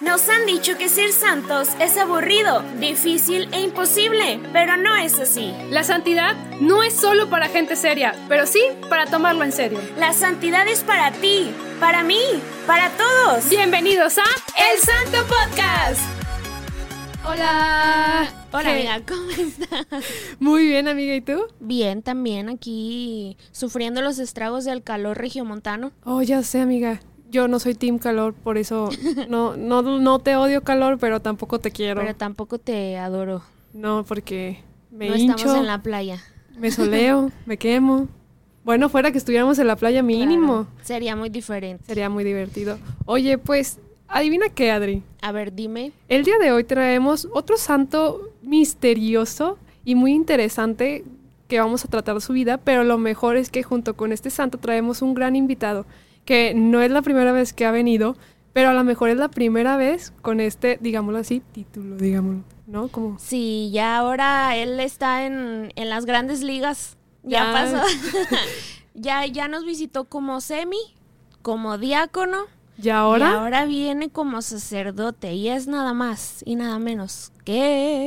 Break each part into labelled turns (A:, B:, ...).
A: Nos han dicho que ser santos es aburrido, difícil e imposible, pero no es así.
B: La santidad no es solo para gente seria, pero sí para tomarlo en serio.
A: La santidad es para ti, para mí, para todos.
B: Bienvenidos a
A: El Santo Podcast.
B: Hola.
C: Hola,
B: ¿Qué?
C: amiga, ¿cómo estás?
B: Muy bien, amiga, ¿y tú?
C: Bien, también aquí sufriendo los estragos del calor regiomontano.
B: Oh, ya sé, amiga. Yo no soy team calor, por eso no, no, no te odio calor, pero tampoco te quiero.
C: Pero tampoco te adoro.
B: No, porque me
C: no
B: hincho,
C: estamos en la playa.
B: me soleo, me quemo. Bueno, fuera que estuviéramos en la playa mínimo.
C: Claro, sería muy diferente.
B: Sería muy divertido. Oye, pues, adivina qué, Adri.
C: A ver, dime.
B: El día de hoy traemos otro santo misterioso y muy interesante que vamos a tratar su vida, pero lo mejor es que junto con este santo traemos un gran invitado, que no es la primera vez que ha venido, pero a lo mejor es la primera vez con este, digámoslo así, título, digámoslo, ¿no? Como
C: Sí, ya ahora él está en, en las grandes ligas. Ya,
B: Ya.
C: pasó. ya, ya nos visitó como semi, como diácono.
B: ¿y ahora?
C: Y ahora viene como sacerdote. Y es nada más y nada menos que.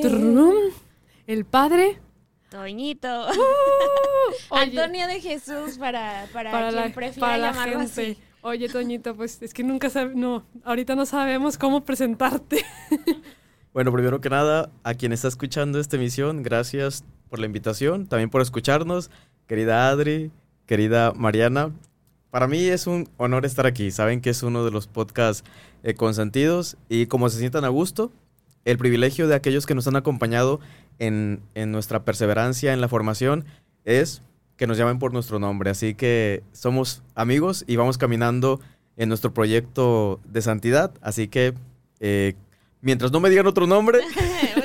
B: El padre
C: Toñito.
B: oye,
C: Antonio de Jesús para, para,
B: para
C: quien
B: la,
C: prefiera
B: para la
C: llamarlo
B: gente.
C: así.
B: Oye, Toñito, pues es que nunca sabemos, no, ahorita no sabemos cómo presentarte.
D: Bueno, primero que nada, a quien está escuchando esta emisión, gracias por la invitación, también por escucharnos, querida Adri, querida Mariana. Para mí es un honor estar aquí. Saben que es uno de los podcasts eh, consentidos y como se sientan a gusto, el privilegio de aquellos que nos han acompañado en, en nuestra perseverancia en la formación es que nos llamen por nuestro nombre. Así que somos amigos y vamos caminando en nuestro proyecto de santidad. Así que eh, mientras no me digan otro nombre,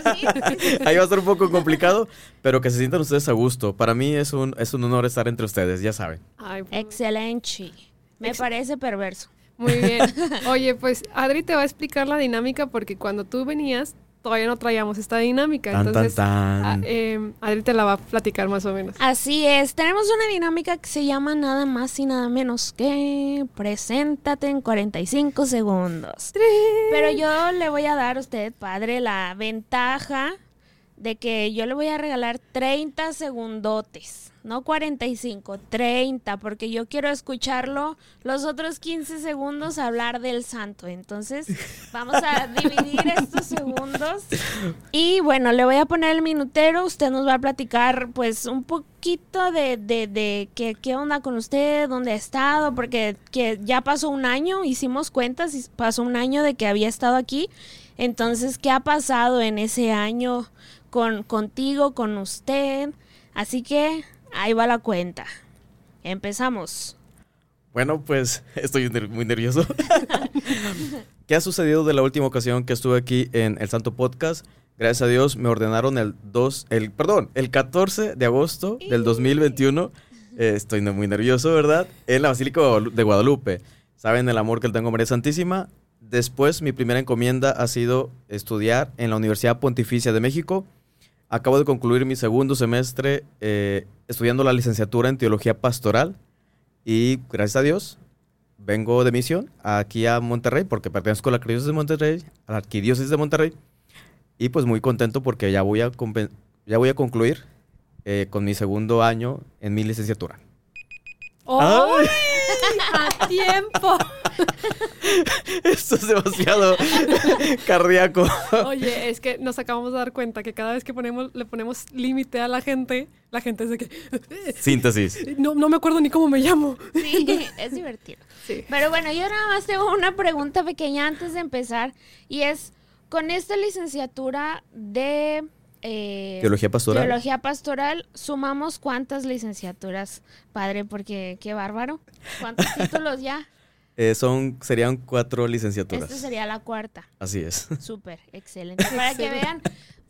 C: Pues
D: ahí va a ser un poco complicado, pero que se sientan ustedes a gusto. Para mí es un, es un honor estar entre ustedes, ya saben.
B: Ay, pues,
C: Excelente. Me
B: Ex-
C: parece perverso.
B: Muy bien. Oye, pues Adri te va a explicar la dinámica porque cuando tú venías todavía no traíamos esta dinámica.
D: Tan,
B: Entonces,
D: tan,
B: a-
D: tan.
B: eh, Adri te la va a platicar más o menos.
C: Así es, tenemos una dinámica que se llama nada más y nada menos que preséntate en 45 segundos. Pero yo le voy a dar a usted, padre, la ventaja de que yo le voy a regalar 30 segundotes, no 45, 30, porque yo quiero escucharlo los otros 15 segundos hablar del santo. Entonces, vamos a dividir estos segundos. Y bueno, le voy a poner el minutero, usted nos va a platicar pues un poquito de, de, de qué, qué onda con usted, dónde ha estado, porque que ya pasó un año, hicimos cuentas y pasó un año de que había estado aquí. Entonces, ¿qué ha pasado en ese año con, contigo, con usted? Así que ahí va la cuenta. Empezamos.
D: Bueno, pues estoy muy nervioso. ¿Qué ha sucedido de la última ocasión que estuve aquí en el Santo Podcast? Gracias a Dios me ordenaron el 2, el, perdón, el 14 de agosto del 2021. Eh, estoy muy nervioso, ¿verdad? En la Basílica de Guadalupe. Saben el amor que le tengo a María Santísima. Después, mi primera encomienda ha sido estudiar en la Universidad Pontificia de México. Acabo de concluir mi segundo semestre eh, estudiando la licenciatura en Teología Pastoral. Y gracias a Dios, vengo de misión aquí a Monterrey, porque pertenezco a la Arquidiócesis de Monterrey, a la Arquidiócesis de Monterrey. Y pues muy contento porque ya voy a, ya voy a concluir eh, con mi segundo año en mi licenciatura.
B: ¡Ay! ¡A tiempo!
D: Esto es demasiado cardíaco.
B: Oye, es que nos acabamos de dar cuenta que cada vez que ponemos, le ponemos límite a la gente, la gente es de que
D: Síntesis.
B: no, no me acuerdo ni cómo me llamo.
C: Sí, es divertido.
B: Sí.
C: Pero bueno, yo nada más tengo una pregunta pequeña antes de empezar y es, con esta licenciatura de eh,
D: Teología pastoral.
C: teología pastoral, sumamos cuántas licenciaturas, padre, porque qué bárbaro. ¿Cuántos títulos ya?
D: Eh, son, serían cuatro licenciaturas.
C: Esta sería la cuarta.
D: Así es.
C: Súper, excelente. Para que vean,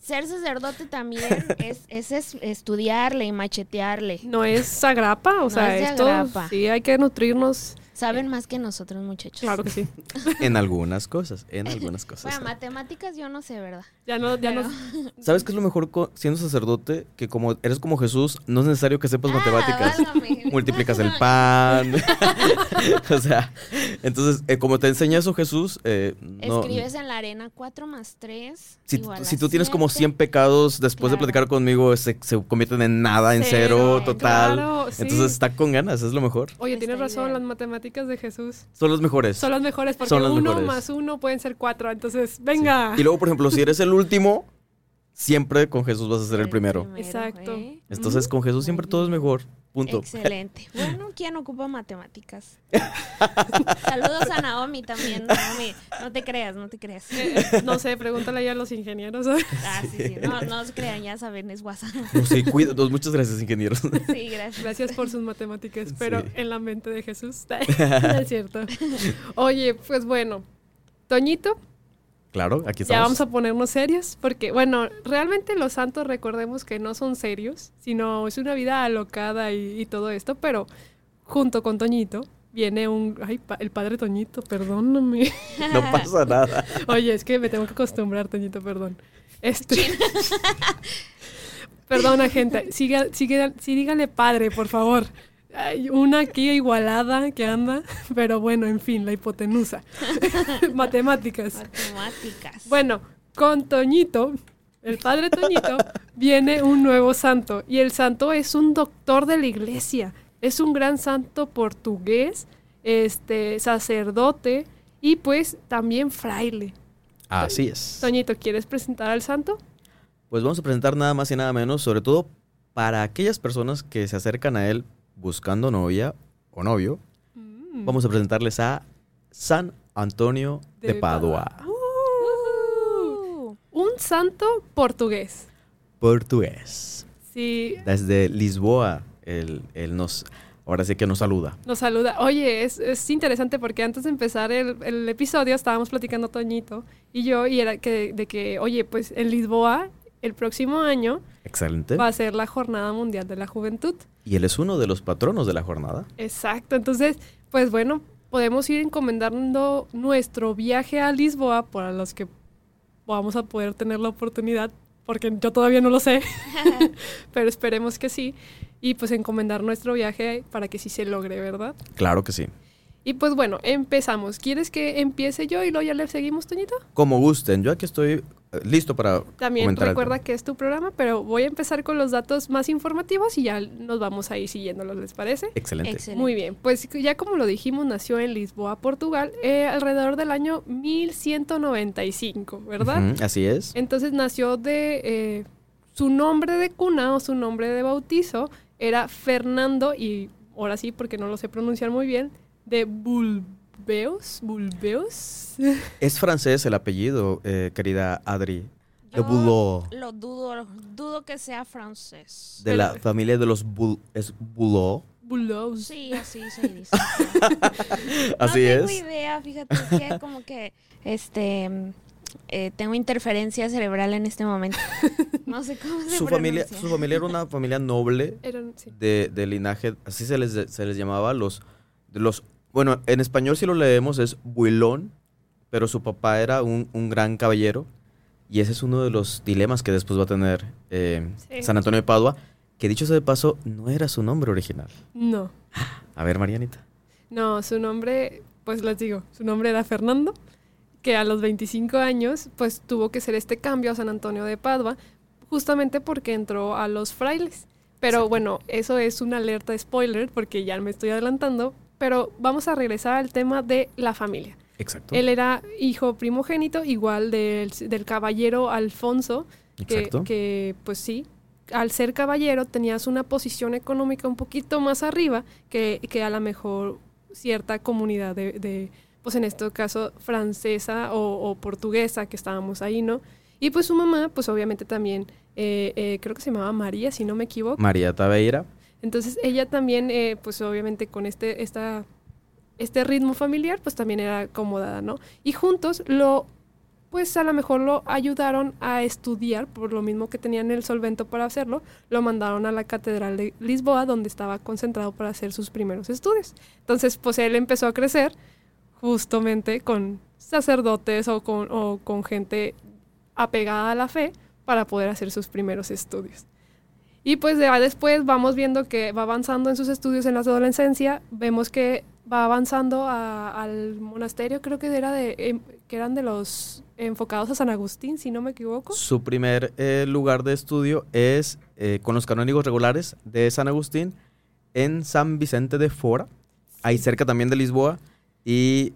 C: Ser sacerdote también es, es, es estudiarle y machetearle.
B: No es agrapa, o
C: No
B: sea,
C: es
B: esto
C: agrapa.
B: sí hay que nutrirnos.
C: Saben más que nosotros, muchachos.
B: Claro que sí.
D: En algunas cosas, en algunas cosas.
C: Bueno, matemáticas yo no sé, ¿verdad?
B: Ya no, ya
C: Pero-
B: no.
D: ¿Sabes qué es lo mejor siendo sacerdote? Que como eres como Jesús, no es necesario que sepas
C: Ah,
D: matemáticas. Multiplicas el pan. o sea, entonces, eh, como te enseña eso Jesús, eh, no,
C: Escribes en la arena 4 más 3.
D: si, si tú tienes como 100 pecados, después de platicar conmigo, se, se convierten en nada, en cero,
B: Cero,
D: total.
B: claro, sí.
D: Entonces está con ganas, es lo mejor.
B: Oye, tienes razón, las matemáticas de Jesús
D: Son los mejores.
B: son las mejores porque uno
D: mejores.
B: más uno pueden ser cuatro. Entonces, venga.
D: Y luego, por ejemplo, si eres el último, siempre con Jesús vas a ser el primero.
B: Exacto.
C: ¿eh?
D: Entonces, con Jesús siempre todo es mejor. Punto.
C: Excelente. Bueno, ¿quién ocupa matemáticas? Saludos a Naomi también. Naomi, no te creas, no te creas.
B: Eh, no sé, pregúntale ahí a los ingenieros.
C: Ah, sí, sí. No, no se crean, ya saben, es WhatsApp.
D: No, sí, cuida- no, muchas gracias, ingenieros.
C: Sí, gracias.
B: Gracias por sus matemáticas, pero
D: Sí.
B: en la mente de Jesús. No es cierto. Oye, pues bueno, Toñito,
D: claro, aquí
B: ya
D: estamos.
B: vamos a ponernos serios, porque bueno, realmente los santos recordemos que no son serios, sino es una vida alocada y, y todo esto, pero junto con Toñito viene un... Ay, pa- el padre Toñito, perdóname.
D: No pasa nada.
B: Oye, es que me tengo que acostumbrar, Toñito, perdón. Este... Perdona, gente. Siga, sigue, sí, dígale padre, por favor. Hay una aquí igualada que anda, pero bueno, en fin, la hipotenusa. Matemáticas.
C: Matemáticas.
B: Bueno, con Toñito, el padre Toñito, viene un nuevo santo. Y el santo es un doctor de la iglesia. Es un gran santo portugués, este, sacerdote y pues también fraile.
D: Así es.
B: Toñito, ¿quieres presentar al santo?
D: Pues vamos a presentar nada más y nada menos, sobre todo para aquellas personas que se acercan a él buscando novia o novio.
B: Mm.
D: Vamos a presentarles a San Antonio de,
B: De
D: Padua,
C: Uh,
B: Un santo portugués.
D: portugués.
B: Sí,
D: Desde Lisboa, él, él nos, ahora sí que nos saluda.
B: nos saluda. Oye, es, es interesante porque antes de empezar el, el episodio estábamos platicando Toñito y yo y era que, de que, oye, pues en Lisboa el próximo año
D: Excelente.
B: va a ser la Jornada Mundial de la Juventud.
D: Y él es uno de los patronos de la jornada.
B: Exacto, entonces, pues bueno, podemos ir encomendando nuestro viaje a Lisboa para los que vamos a poder tener la oportunidad, porque yo todavía no lo sé, pero esperemos que sí, y pues encomendar nuestro viaje para que sí se logre, ¿verdad?
D: Claro que sí.
B: Y pues bueno, empezamos. ¿Quieres que empiece yo y luego ya le seguimos, Toñito?
D: Como gusten, yo aquí estoy listo para
B: También
D: comentar
B: recuerda que es tu programa, pero voy a empezar con los datos más informativos y ya nos vamos a ir siguiéndolos, ¿les parece?
D: Excelente.
C: Excelente.
B: Muy bien, pues ya como lo dijimos, nació en Lisboa, Portugal, eh, alrededor del año 1195, ¿verdad?
D: Ujú, así es.
B: Entonces nació de eh, su nombre de cuna o su nombre de bautizo era Fernando y ahora sí porque no lo sé pronunciar muy bien de Bulbeus, Bulbeus.
D: Es francés el apellido, eh, querida Adri. De
C: Yo
D: Boulot.
C: Lo dudo, dudo que sea francés.
D: De la familia de los Bul es Boulot.
B: Bulbeus.
C: Sí, así se dice.
D: Así
C: no tengo
D: es.
C: idea, fíjate que como que este eh, tengo interferencia cerebral en este momento. No sé cómo se
D: Su familia, su familia era una familia noble
B: Eran, sí.
D: de, de linaje, así se les, se les llamaba los, los, bueno, en español si lo leemos es Builón, pero su papá era un, un gran caballero y ese es uno de los dilemas que después va a tener eh,
B: Sí.
D: San Antonio de Padua, que dicho sea de paso, no era su nombre original.
B: No.
D: A ver, Marianita.
B: No, su nombre, pues les digo, su nombre era Fernando, que a los 25 años, pues tuvo que hacer este cambio a San Antonio de Padua, justamente porque entró a los frailes. Pero bueno, eso es una alerta spoiler, porque ya me estoy adelantando, pero vamos a regresar al tema de la familia.
D: Exacto.
B: Él era hijo primogénito, igual del, del caballero Alfonso, que, que, pues sí, al ser caballero tenías una posición económica un poquito más arriba que, que a lo mejor cierta comunidad de, de, pues en este caso francesa o, o portuguesa que estábamos ahí, ¿no? Y pues su mamá, pues obviamente también, eh, eh, creo que se llamaba María, si no me equivoco.
D: María Tabeira.
B: Entonces ella también, eh, pues obviamente con este, esta, este ritmo familiar, pues también era acomodada, ¿no? Y juntos lo pues a lo mejor lo ayudaron a estudiar, por lo mismo que tenían el solvento para hacerlo, lo mandaron a la Catedral de Lisboa, donde estaba concentrado para hacer sus primeros estudios. Entonces, pues él empezó a crecer justamente con sacerdotes o con, o con gente apegada a la fe para poder hacer sus primeros estudios. Y pues ya después vamos viendo que va avanzando en sus estudios en la adolescencia, vemos que va avanzando a- al monasterio, creo que era de em, que eran de los enfocados a San Agustín, si no me equivoco.
D: Su primer eh, lugar de estudio es eh, con los canónigos regulares de San Agustín en San Vicente de Fora, ahí cerca también de Lisboa. Y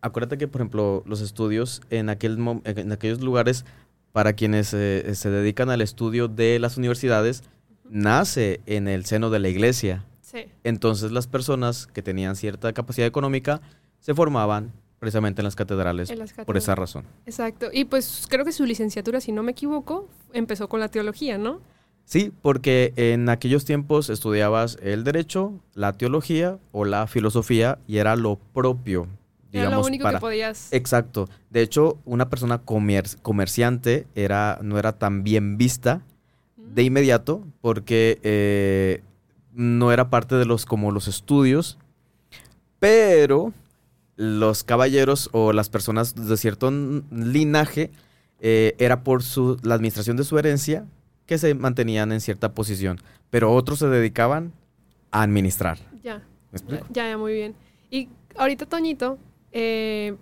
D: acuérdate que, por ejemplo, los estudios en, aquel, en aquellos lugares para quienes eh, se dedican al estudio de las universidades, nace en el seno de la iglesia.
B: Sí.
D: Entonces las personas que tenían cierta capacidad económica se formaban precisamente en las catedrales
B: En las
D: por esa razón.
B: Exacto. Y pues creo que su licenciatura, si no me equivoco, empezó con la teología, ¿no?
D: Sí, porque en aquellos tiempos estudiabas el derecho, la teología o la filosofía y era lo propio,
B: Era
D: digamos,
B: lo único
D: para...
B: que podías...
D: Exacto. De hecho, una persona comer- comerciante era, no era tan bien vista de inmediato porque eh, no era parte de los como los estudios, pero los caballeros o las personas de cierto linaje eh, era por su, la administración de su herencia que se mantenían en cierta posición, pero otros se dedicaban a administrar.
B: Ya.
D: ¿Me explico?
B: Ya, ya, muy bien. Y ahorita Toñito eh,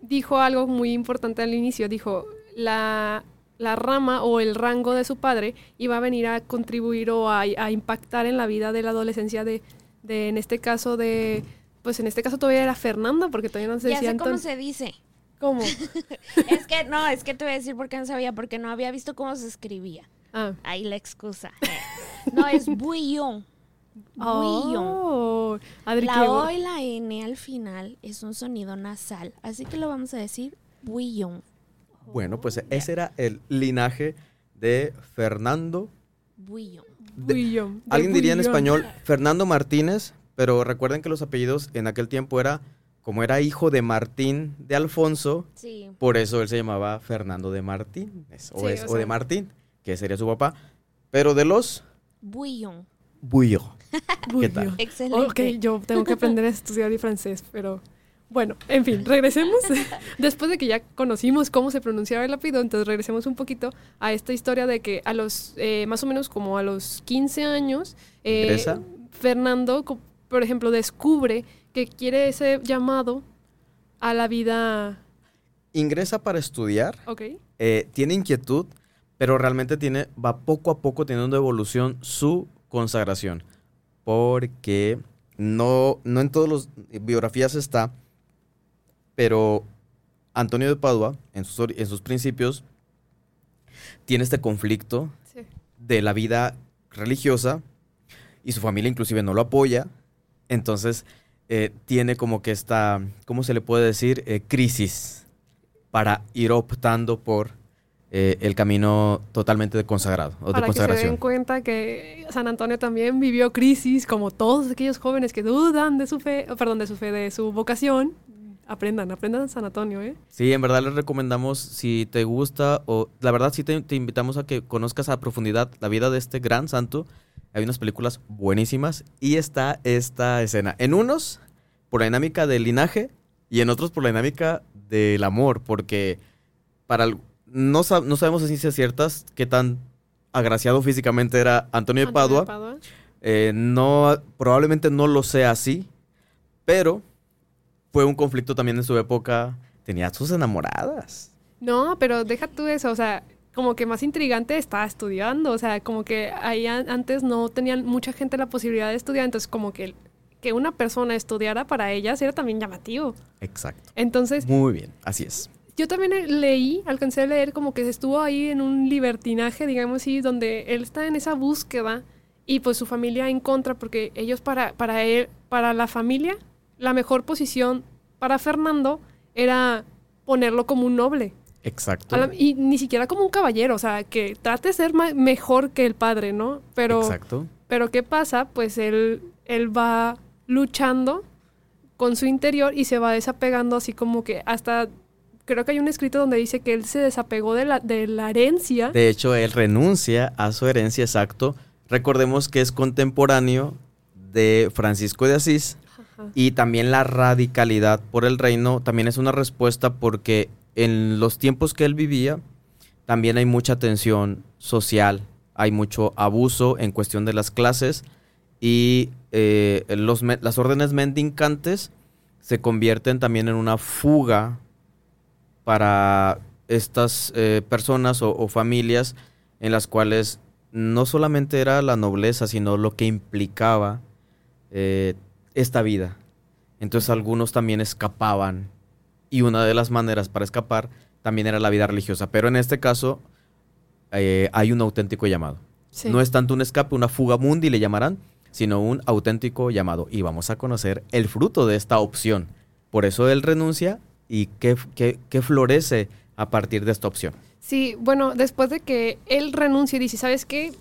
B: dijo algo muy importante al inicio. Dijo, la, la rama o el rango de su padre iba a venir a contribuir o a, a impactar en la vida de la adolescencia de, de, en este caso, de... Pues en este caso todavía era Fernando, porque todavía no se
C: Ya
B: decía
C: sé cómo se dice.
B: ¿Cómo?
C: Es que no, es que te voy a decir por qué no sabía, porque no había visto cómo se escribía.
B: Ah.
C: Ahí la excusa. Eh, No, es bouillon. Bouillon.
B: Oh, Adri,
C: La O y la N al final es un sonido nasal, así que lo vamos a decir bouillon.
D: Bueno, pues ese era el linaje de Fernando
B: Bullón, de
D: Alguien diría en español Fernando Martínez, pero recuerden que los apellidos en aquel tiempo era, como era hijo de Martín de Alfonso,
C: Sí.
D: por eso él se llamaba Fernando de Martínez, o,
B: Sí,
D: es-
B: o
D: o
B: sea-
D: de Martín, que sería su papá, pero de los
C: Bouillon.
D: Bullo. ¿Qué tal?
C: Excelente.
B: Ok, yo tengo que aprender a estudiar y francés, pero bueno, en fin, regresemos. Después de que ya conocimos cómo se pronunciaba el apellido, entonces regresemos un poquito a esta historia de que a los, eh, más o menos como a los 15 años, eh. Fernando, por ejemplo, descubre que quiere ese llamado a la vida,
D: Ingresa para estudiar,
B: ¿ok?
D: eh, tiene inquietud, pero realmente tiene, va poco a poco teniendo evolución su consagración. Porque no, no en todas las biografías está, pero Antonio de Padua, en sus, en sus principios, tiene este conflicto
B: Sí.
D: de la vida religiosa y su familia inclusive no lo apoya. Entonces eh, tiene como que esta, ¿cómo se le puede decir? Eh, crisis para ir optando por eh, el camino totalmente de consagrado o de
B: Para que se den
D: consagración.
B: cuenta que San Antonio también vivió crisis, como todos aquellos jóvenes que dudan de su fe, perdón, de su fe, de su vocación. Aprendan, aprendan San Antonio, ¿eh?
D: Sí, en verdad les recomendamos, si te gusta, o la verdad sí te, te invitamos a que conozcas a profundidad la vida de este gran santo. Hay unas películas buenísimas y está esta escena. En unos, por la dinámica del linaje y en otros por la dinámica del amor, porque para el- no, sab- no sabemos a ciencias ciertas qué tan agraciado físicamente era Antonio de
B: Antonio
D: Padua. Eh, no, probablemente no lo sea así, pero fue un conflicto también en su época. Tenía sus enamoradas.
B: No, pero deja tú eso, o sea, como que más intrigante estaba estudiando, o sea, como que ahí an- antes no tenían mucha gente la posibilidad de estudiar, entonces como que que una persona estudiara para ellas era también llamativo.
D: Exacto.
B: Entonces,
D: Muy bien, así es.
B: yo también eh, leí, alcancé a leer como que estuvo ahí en un libertinaje, digamos así, donde él está en esa búsqueda y pues su familia en contra, porque ellos para, para él, para la familia, la mejor posición para Fernando era ponerlo como un noble.
D: Exacto.
B: La- y ni siquiera como un caballero, o sea, que trate de ser mejor que el padre, ¿no? Pero,
D: Exacto.
B: pero ¿qué pasa? Pues él, él va luchando con su interior y se va desapegando así como que hasta creo que hay un escrito donde dice que él se desapegó de la, de la herencia.
D: De hecho, él renuncia a su herencia, exacto. Recordemos que es contemporáneo de Francisco de Asís Y también la radicalidad por el reino también es una respuesta porque en los tiempos que él vivía también hay mucha tensión social, hay mucho abuso en cuestión de las clases y eh, los, las órdenes mendicantes se convierten también en una fuga para estas eh, personas o, o familias en las cuales no solamente era la nobleza, sino lo que implicaba eh, esta vida. Entonces algunos también escapaban y una de las maneras para escapar también era la vida religiosa. Pero en este caso eh, hay un auténtico llamado.
B: Sí.
D: No es tanto un escape, una fuga mundi le llamarán, sino un auténtico llamado. Y vamos a conocer el fruto de esta opción. Por eso él renuncia y qué, qué- qué florece a partir de esta opción.
B: Sí, bueno, después de que él renuncia y dice, ¿sabes qué?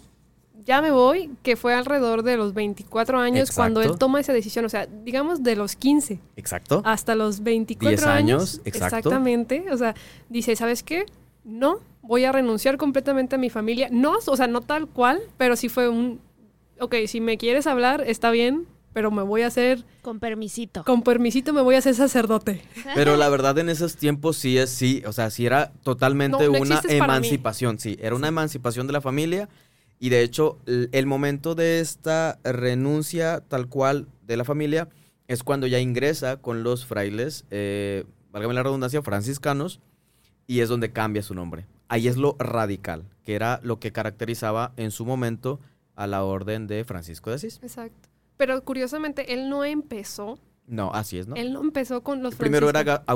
B: Ya me voy, que fue alrededor de los 24 años cuando él toma esa decisión, o sea, digamos de los 15
D: Exacto.
B: hasta los 24
D: 10
B: años.
D: años, exacto.
B: Exactamente, o sea, dice, ¿sabes qué? No, voy a renunciar completamente a mi familia. No, o sea, no tal cual, pero sí fue un, ok, si me quieres hablar, está bien, pero me voy a hacer,
C: Con permisito.
B: con permisito me voy a hacer sacerdote.
D: Pero la verdad en esos tiempos sí es, sí, o sea, sí era totalmente
B: No, no
D: una emancipación, sí, era una emancipación de la familia y de hecho el momento de esta renuncia tal cual de la familia es cuando ya ingresa con los frailes, eh, válgame la redundancia, franciscanos, y es donde cambia su nombre. Ahí es lo radical, que era lo que caracterizaba en su momento a la orden de Francisco de Asís.
B: Exacto. Pero curiosamente, él no empezó,
D: No, así es, ¿no?
B: él no empezó con los
D: Primero era
B: franciscanos.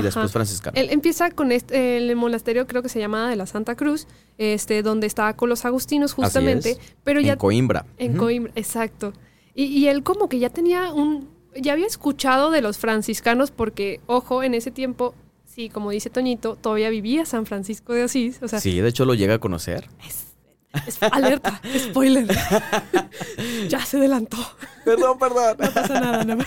D: Y después franciscano.
B: Él empieza con este, el monasterio, creo que se llamaba de la Santa Cruz, este, donde estaba con los agustinos justamente,
D: es.
B: pero ya
D: en Coimbra.
B: en. Coimbra, exacto. Y, y él como que ya tenía un, ya había escuchado de los franciscanos porque, ojo, en ese tiempo, sí, como dice Toñito, todavía vivía San Francisco de Asís, o sea,
D: Sí, de hecho lo llega a conocer.
B: es- alerta, spoiler, ya se adelantó.
D: Perdón, perdón.
B: no pasa nada, no.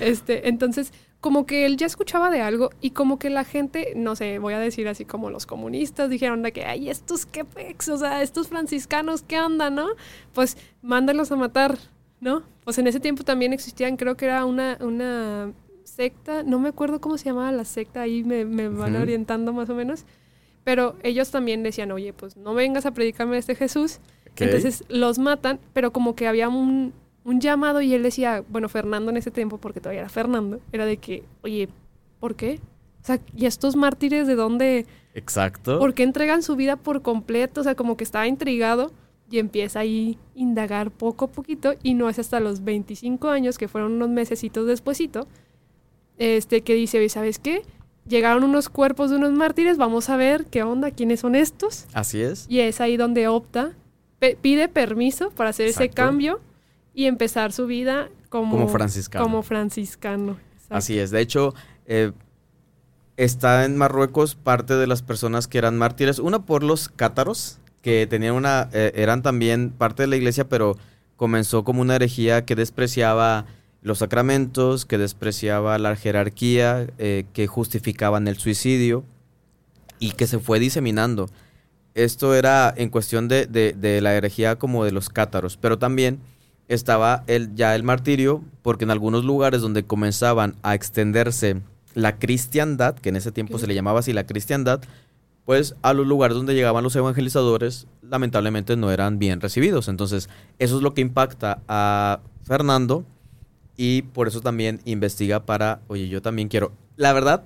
B: Este, entonces, como que él ya escuchaba de algo y como que la gente, no sé, voy a decir así como los comunistas dijeron de que, ay, estos qué pex, o sea, estos franciscanos, ¿qué onda, no? Pues mándalos a matar, ¿no? Pues en ese tiempo también existían, creo que era una, una secta, no me acuerdo cómo se llamaba la secta, ahí me, me van orientando más o menos. Pero ellos también decían, oye, pues no vengas a predicarme este Jesús, entonces los matan, pero como que había un, un llamado y él decía, bueno, Fernando en ese tiempo, porque todavía era Fernando, era de que, oye, ¿por qué? O sea, ¿y estos mártires de dónde?
D: Exacto.
B: ¿Por qué entregan su vida por completo? O sea, como que estaba intrigado y empieza ahí a indagar poco a poquito y no es hasta los 25 años, que fueron unos mesecitos despuesito, este, que dice, oye, ¿sabes qué? Llegaron unos cuerpos de unos mártires, vamos a ver qué onda, quiénes son estos.
D: Así es.
B: Y es ahí donde opta, pide permiso para hacer ese cambio y empezar su vida como,
D: Como franciscano.
B: Como franciscano.
D: Así es. De hecho, eh, está en Marruecos parte de las personas que eran mártires. Una por los cátaros, que tenían una, eh, eran también parte de la iglesia, pero comenzó como una herejía que despreciaba los sacramentos, que despreciaba la jerarquía, eh, que justificaban el suicidio y que se fue diseminando. Esto era en cuestión de, de- de la herejía como de los cátaros, pero también estaba el, ya el martirio, porque en algunos lugares donde comenzaban a extenderse la cristiandad, que en ese tiempo se le llamaba así la cristiandad, pues a los lugares donde llegaban los evangelizadores, lamentablemente no eran bien recibidos. Entonces, eso es lo que impacta a Fernando y por eso también investiga para, oye, yo también quiero. La verdad,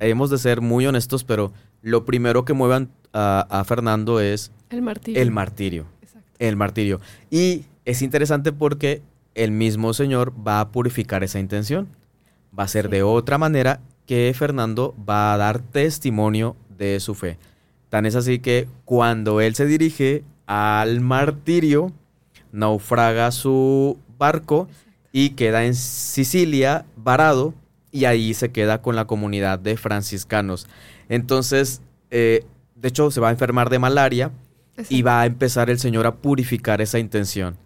D: hemos de ser muy honestos, pero lo primero que muevan a, a Fernando es
B: El martirio.
D: el martirio.
B: Exacto.
D: El martirio. Y es interesante porque el mismo Señor va a purificar esa intención. Va a ser
B: Sí.
D: de otra manera que Fernando va a dar testimonio de su fe. Tan es así que cuando él se dirige al martirio, naufraga su barco y queda en Sicilia varado y ahí se queda con la comunidad de franciscanos. Entonces, eh, de hecho, se va a enfermar de malaria y va a empezar el Señor a purificar esa intención.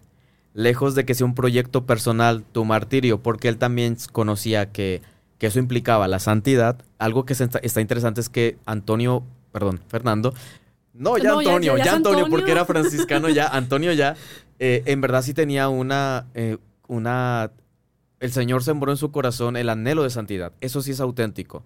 D: Lejos de que sea un proyecto personal, tu martirio, porque él también conocía que que eso implicaba la santidad, algo que está, está interesante es que Antonio, perdón, Fernando, no, ya
B: No, ya-
D: Antonio,
B: ya
D: Antonio,
B: Antonio.
D: porque era franciscano ya, Antonio ya, eh, en verdad sí tenía una, eh, una, el Señor sembró en su corazón el anhelo de santidad, eso sí es auténtico.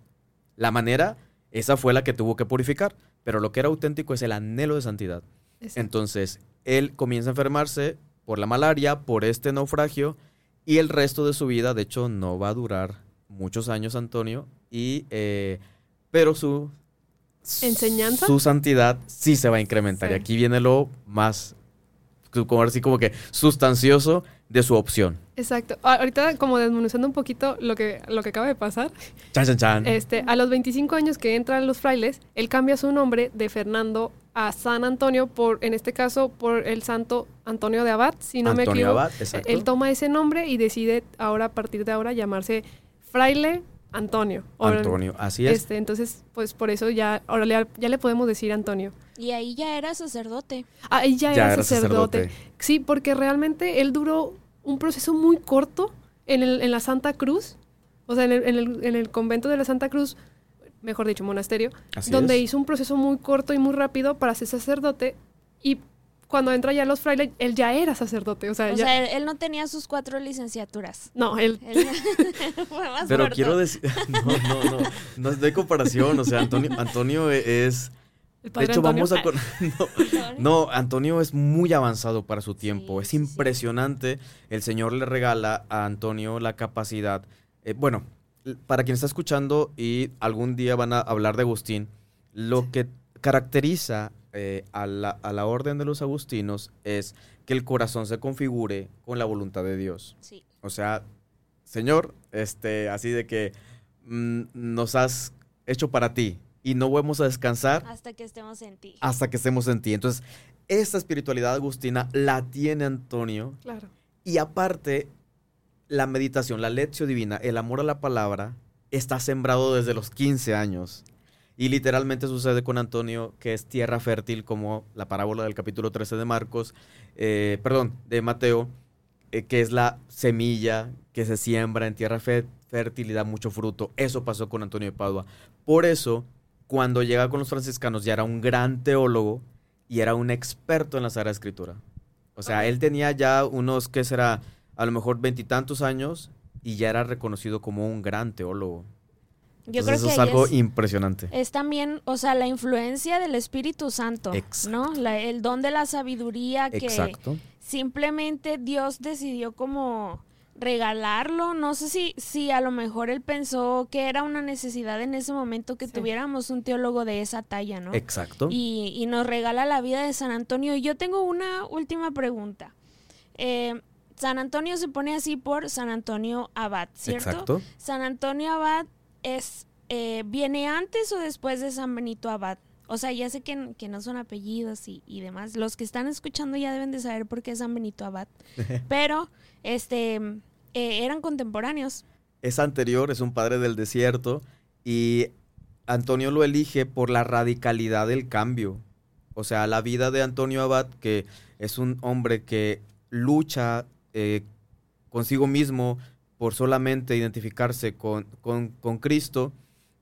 D: La manera, esa fue la que tuvo que purificar, pero lo que era auténtico es el anhelo de santidad.
B: Exacto.
D: Entonces, él comienza a enfermarse por la malaria, por este naufragio, y el resto de su vida, de hecho, no va a durar muchos años, Antonio, y, eh, pero su...
B: ¿Enseñanza?
D: Su santidad sí se va a incrementar. Y aquí viene lo más, como así como que sustancioso de su opción.
B: Exacto. Ahorita como desmenuzando un poquito lo que, lo que acaba de pasar,
D: Chan, chan, chan.
B: este, a los 25 años que entran los frailes, él cambia su nombre de Fernando a San Antonio, por, en este caso por el santo Antonio de Abad, si no me
D: Antonio
B: equivoco.
D: Abad, exacto.
B: Él toma ese nombre y decide ahora, a partir de ahora, llamarse Fraile Antonio. Ahora,
D: Antonio, así es.
B: Este, entonces, pues por eso ya, ahora le, ya le podemos decir Antonio.
C: Y ahí ya era sacerdote.
B: Ah, él ya,
D: Ya
B: era,
D: era
B: sacerdote.
D: sacerdote.
B: Sí, porque realmente él duró un proceso muy corto en, el- en la Santa Cruz, o sea, en el, en el- en el convento de la Santa Cruz, mejor dicho, monasterio,
D: Así
B: donde
D: es.
B: hizo un proceso muy corto y muy rápido para ser sacerdote y cuando entra ya los frailes, él ya era sasacerdote, o sea,
C: O
B: ya-
C: sea, él, él no tenía sus cuatro licenciaturas.
B: no, él,
C: Él fue más
D: Pero
C: corto.
D: quiero decir, no, no, no, no es de comparación, o sea, Antonio, Antonio es,
B: el
D: de hecho
B: Antonio.
D: vamos a, con- no, no, Antonio es muy avanzado para su tiempo,
C: Sí,
D: es
C: sí.
D: impresionante, el Señor le regala a Antonio la capacidad, eh, bueno, para quien está escuchando y algún día van a hablar de Agustín, lo que caracteriza eh, a, la, a la orden de los agustinos es que el corazón se configure con la voluntad de Dios.
C: Sí.
D: O sea, Señor, este, así de que mm, nos has hecho para ti y no vamos a descansar
C: Hasta que estemos en ti.
D: hasta que estemos en ti. Entonces, esta espiritualidad agustina la tiene Antonio
B: Claro.
D: y aparte, la meditación, la lección divina, el amor a la palabra, está sembrado desde los 15 años. Y literalmente sucede con Antonio, que es tierra fértil, como la parábola del capítulo 13 de Marcos, eh, perdón, de Mateo, eh, que es la semilla que se siembra en tierra fé- fértil y da mucho fruto. Eso pasó con Antonio de Padua. Por eso, cuando llega con los franciscanos, ya era un gran teólogo y era un experto en la Sagrada Escritura. O sea, él tenía ya unos, ¿qué será? A lo mejor veintitantos años y ya era reconocido como un gran teólogo.
C: Yo
D: Entonces,
C: creo que
D: eso es algo
C: es,
D: impresionante.
C: es también, o sea, la influencia del Espíritu Santo,
D: Exacto.
C: ¿no? La- el don de la sabiduría que
D: Exacto.
C: simplemente Dios decidió como regalarlo. No sé si, si a lo mejor él pensó que era una necesidad en ese momento que
B: Sí.
C: tuviéramos un teólogo de esa talla, ¿no?
D: Exacto.
C: y, y nos regala la vida de San Antonio. Y yo tengo una última pregunta. Eh, San Antonio se pone así por San Antonio Abad, ¿cierto?
D: Exacto.
C: San Antonio Abad es eh, viene antes o después de San Benito Abad. O sea, ya sé que, que no son apellidos y, y demás. Los que están escuchando ya deben de saber por qué es San Benito Abad. Pero, este, eh, eran contemporáneos.
D: Es anterior, es un padre del desierto y Antonio lo elige por la radicalidad del cambio. O sea, la vida de Antonio Abad, que es un hombre que lucha eh, consigo mismo por solamente identificarse con, con, con Cristo,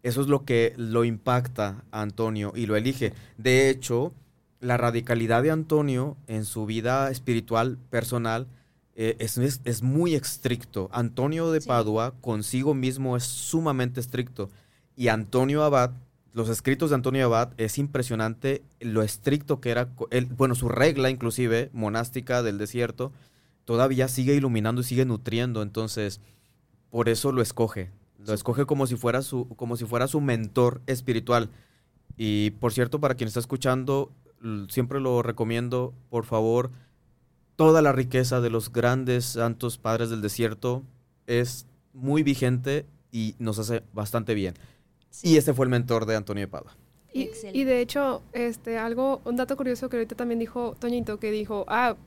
D: eso es lo que lo impacta a Antonio y lo elige. De hecho, la radicalidad de Antonio en su vida espiritual, personal, eh, es, es- es muy estricto. Antonio de
C: Sí.
D: Padua consigo mismo es sumamente estricto. Y Antonio Abad, los escritos de Antonio Abad, es impresionante lo estricto que era. él- bueno, su regla inclusive, monástica del desierto, todavía sigue iluminando y sigue nutriendo. Entonces, por eso lo escoge. Lo escoge como si fuera su, como si fuera su mentor espiritual. Y por cierto, para quien está escuchando, siempre lo recomiendo, por favor, toda la riqueza de los grandes santos padres del desierto es muy vigente y nos hace bastante bien. Y este fue el mentor de Antonio de Padua.
B: Y, y de hecho, este, algo, un dato curioso que ahorita también dijo Toñito, que dijo, ah,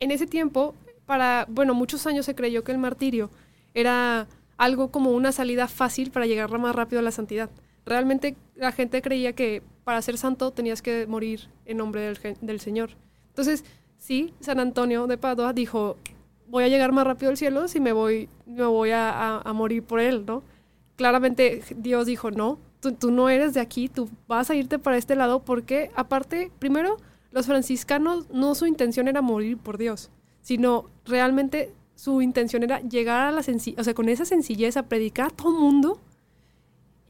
B: en ese tiempo, para, bueno, muchos años se creyó que el martirio era algo como una salida fácil para llegar más rápido a la santidad. Realmente la gente creía que para ser santo tenías que morir en nombre del, del Señor. Entonces, sí, San Antonio de Padua dijo, voy a llegar más rápido al cielo si me voy, me voy a, a- a morir por él, ¿no? claramente Dios dijo, no, tú, tú no eres de aquí, tú vas a irte para este lado porque aparte, primero, los franciscanos no su intención era morir por Dios, sino realmente su intención era llegar a la sencillez, o sea, con esa sencillez a predicar a todo mundo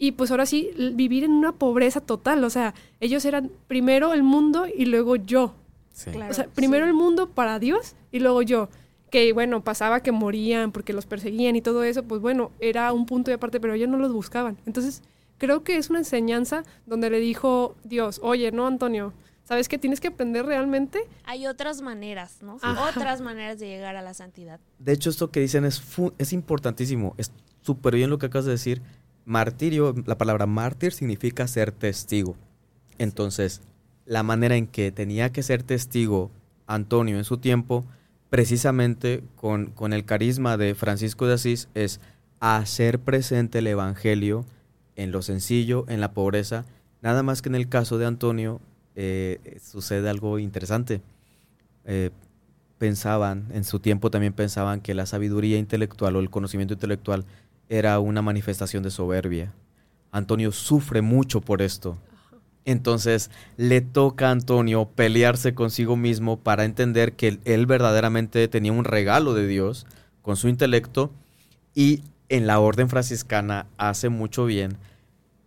B: y pues ahora sí vivir en una pobreza total, o sea, ellos eran primero el mundo y luego yo.
D: Sí.
C: Claro.
B: O sea, primero el mundo para Dios y luego yo. Que bueno, pasaba que morían porque los perseguían y todo eso, pues bueno, era un punto de aparte, pero ellos no los buscaban. Entonces, creo que es una enseñanza donde le dijo Dios, oye, no, Antonio, ¿sabes que tienes que aprender realmente?
C: Hay otras maneras, ¿no?
B: Ajá.
C: Otras maneras de llegar a la santidad.
D: De hecho, esto que dicen es, es importantísimo. Es súper bien lo que acabas de decir. Martirio, la palabra mártir significa ser testigo. Entonces, la manera en que tenía que ser testigo Antonio en su tiempo, precisamente con, con el carisma de Francisco de Asís, es hacer presente el Evangelio en lo sencillo, en la pobreza. Nada más que en el caso de Antonio eh, sucede algo interesante. Eh, pensaban, en su tiempo también pensaban que la sabiduría intelectual o el conocimiento intelectual era una manifestación de soberbia. Antonio sufre mucho por esto. Entonces le toca a Antonio pelearse consigo mismo para entender que él, verdaderamente tenía un regalo de Dios con su intelecto y en la orden franciscana hace mucho bien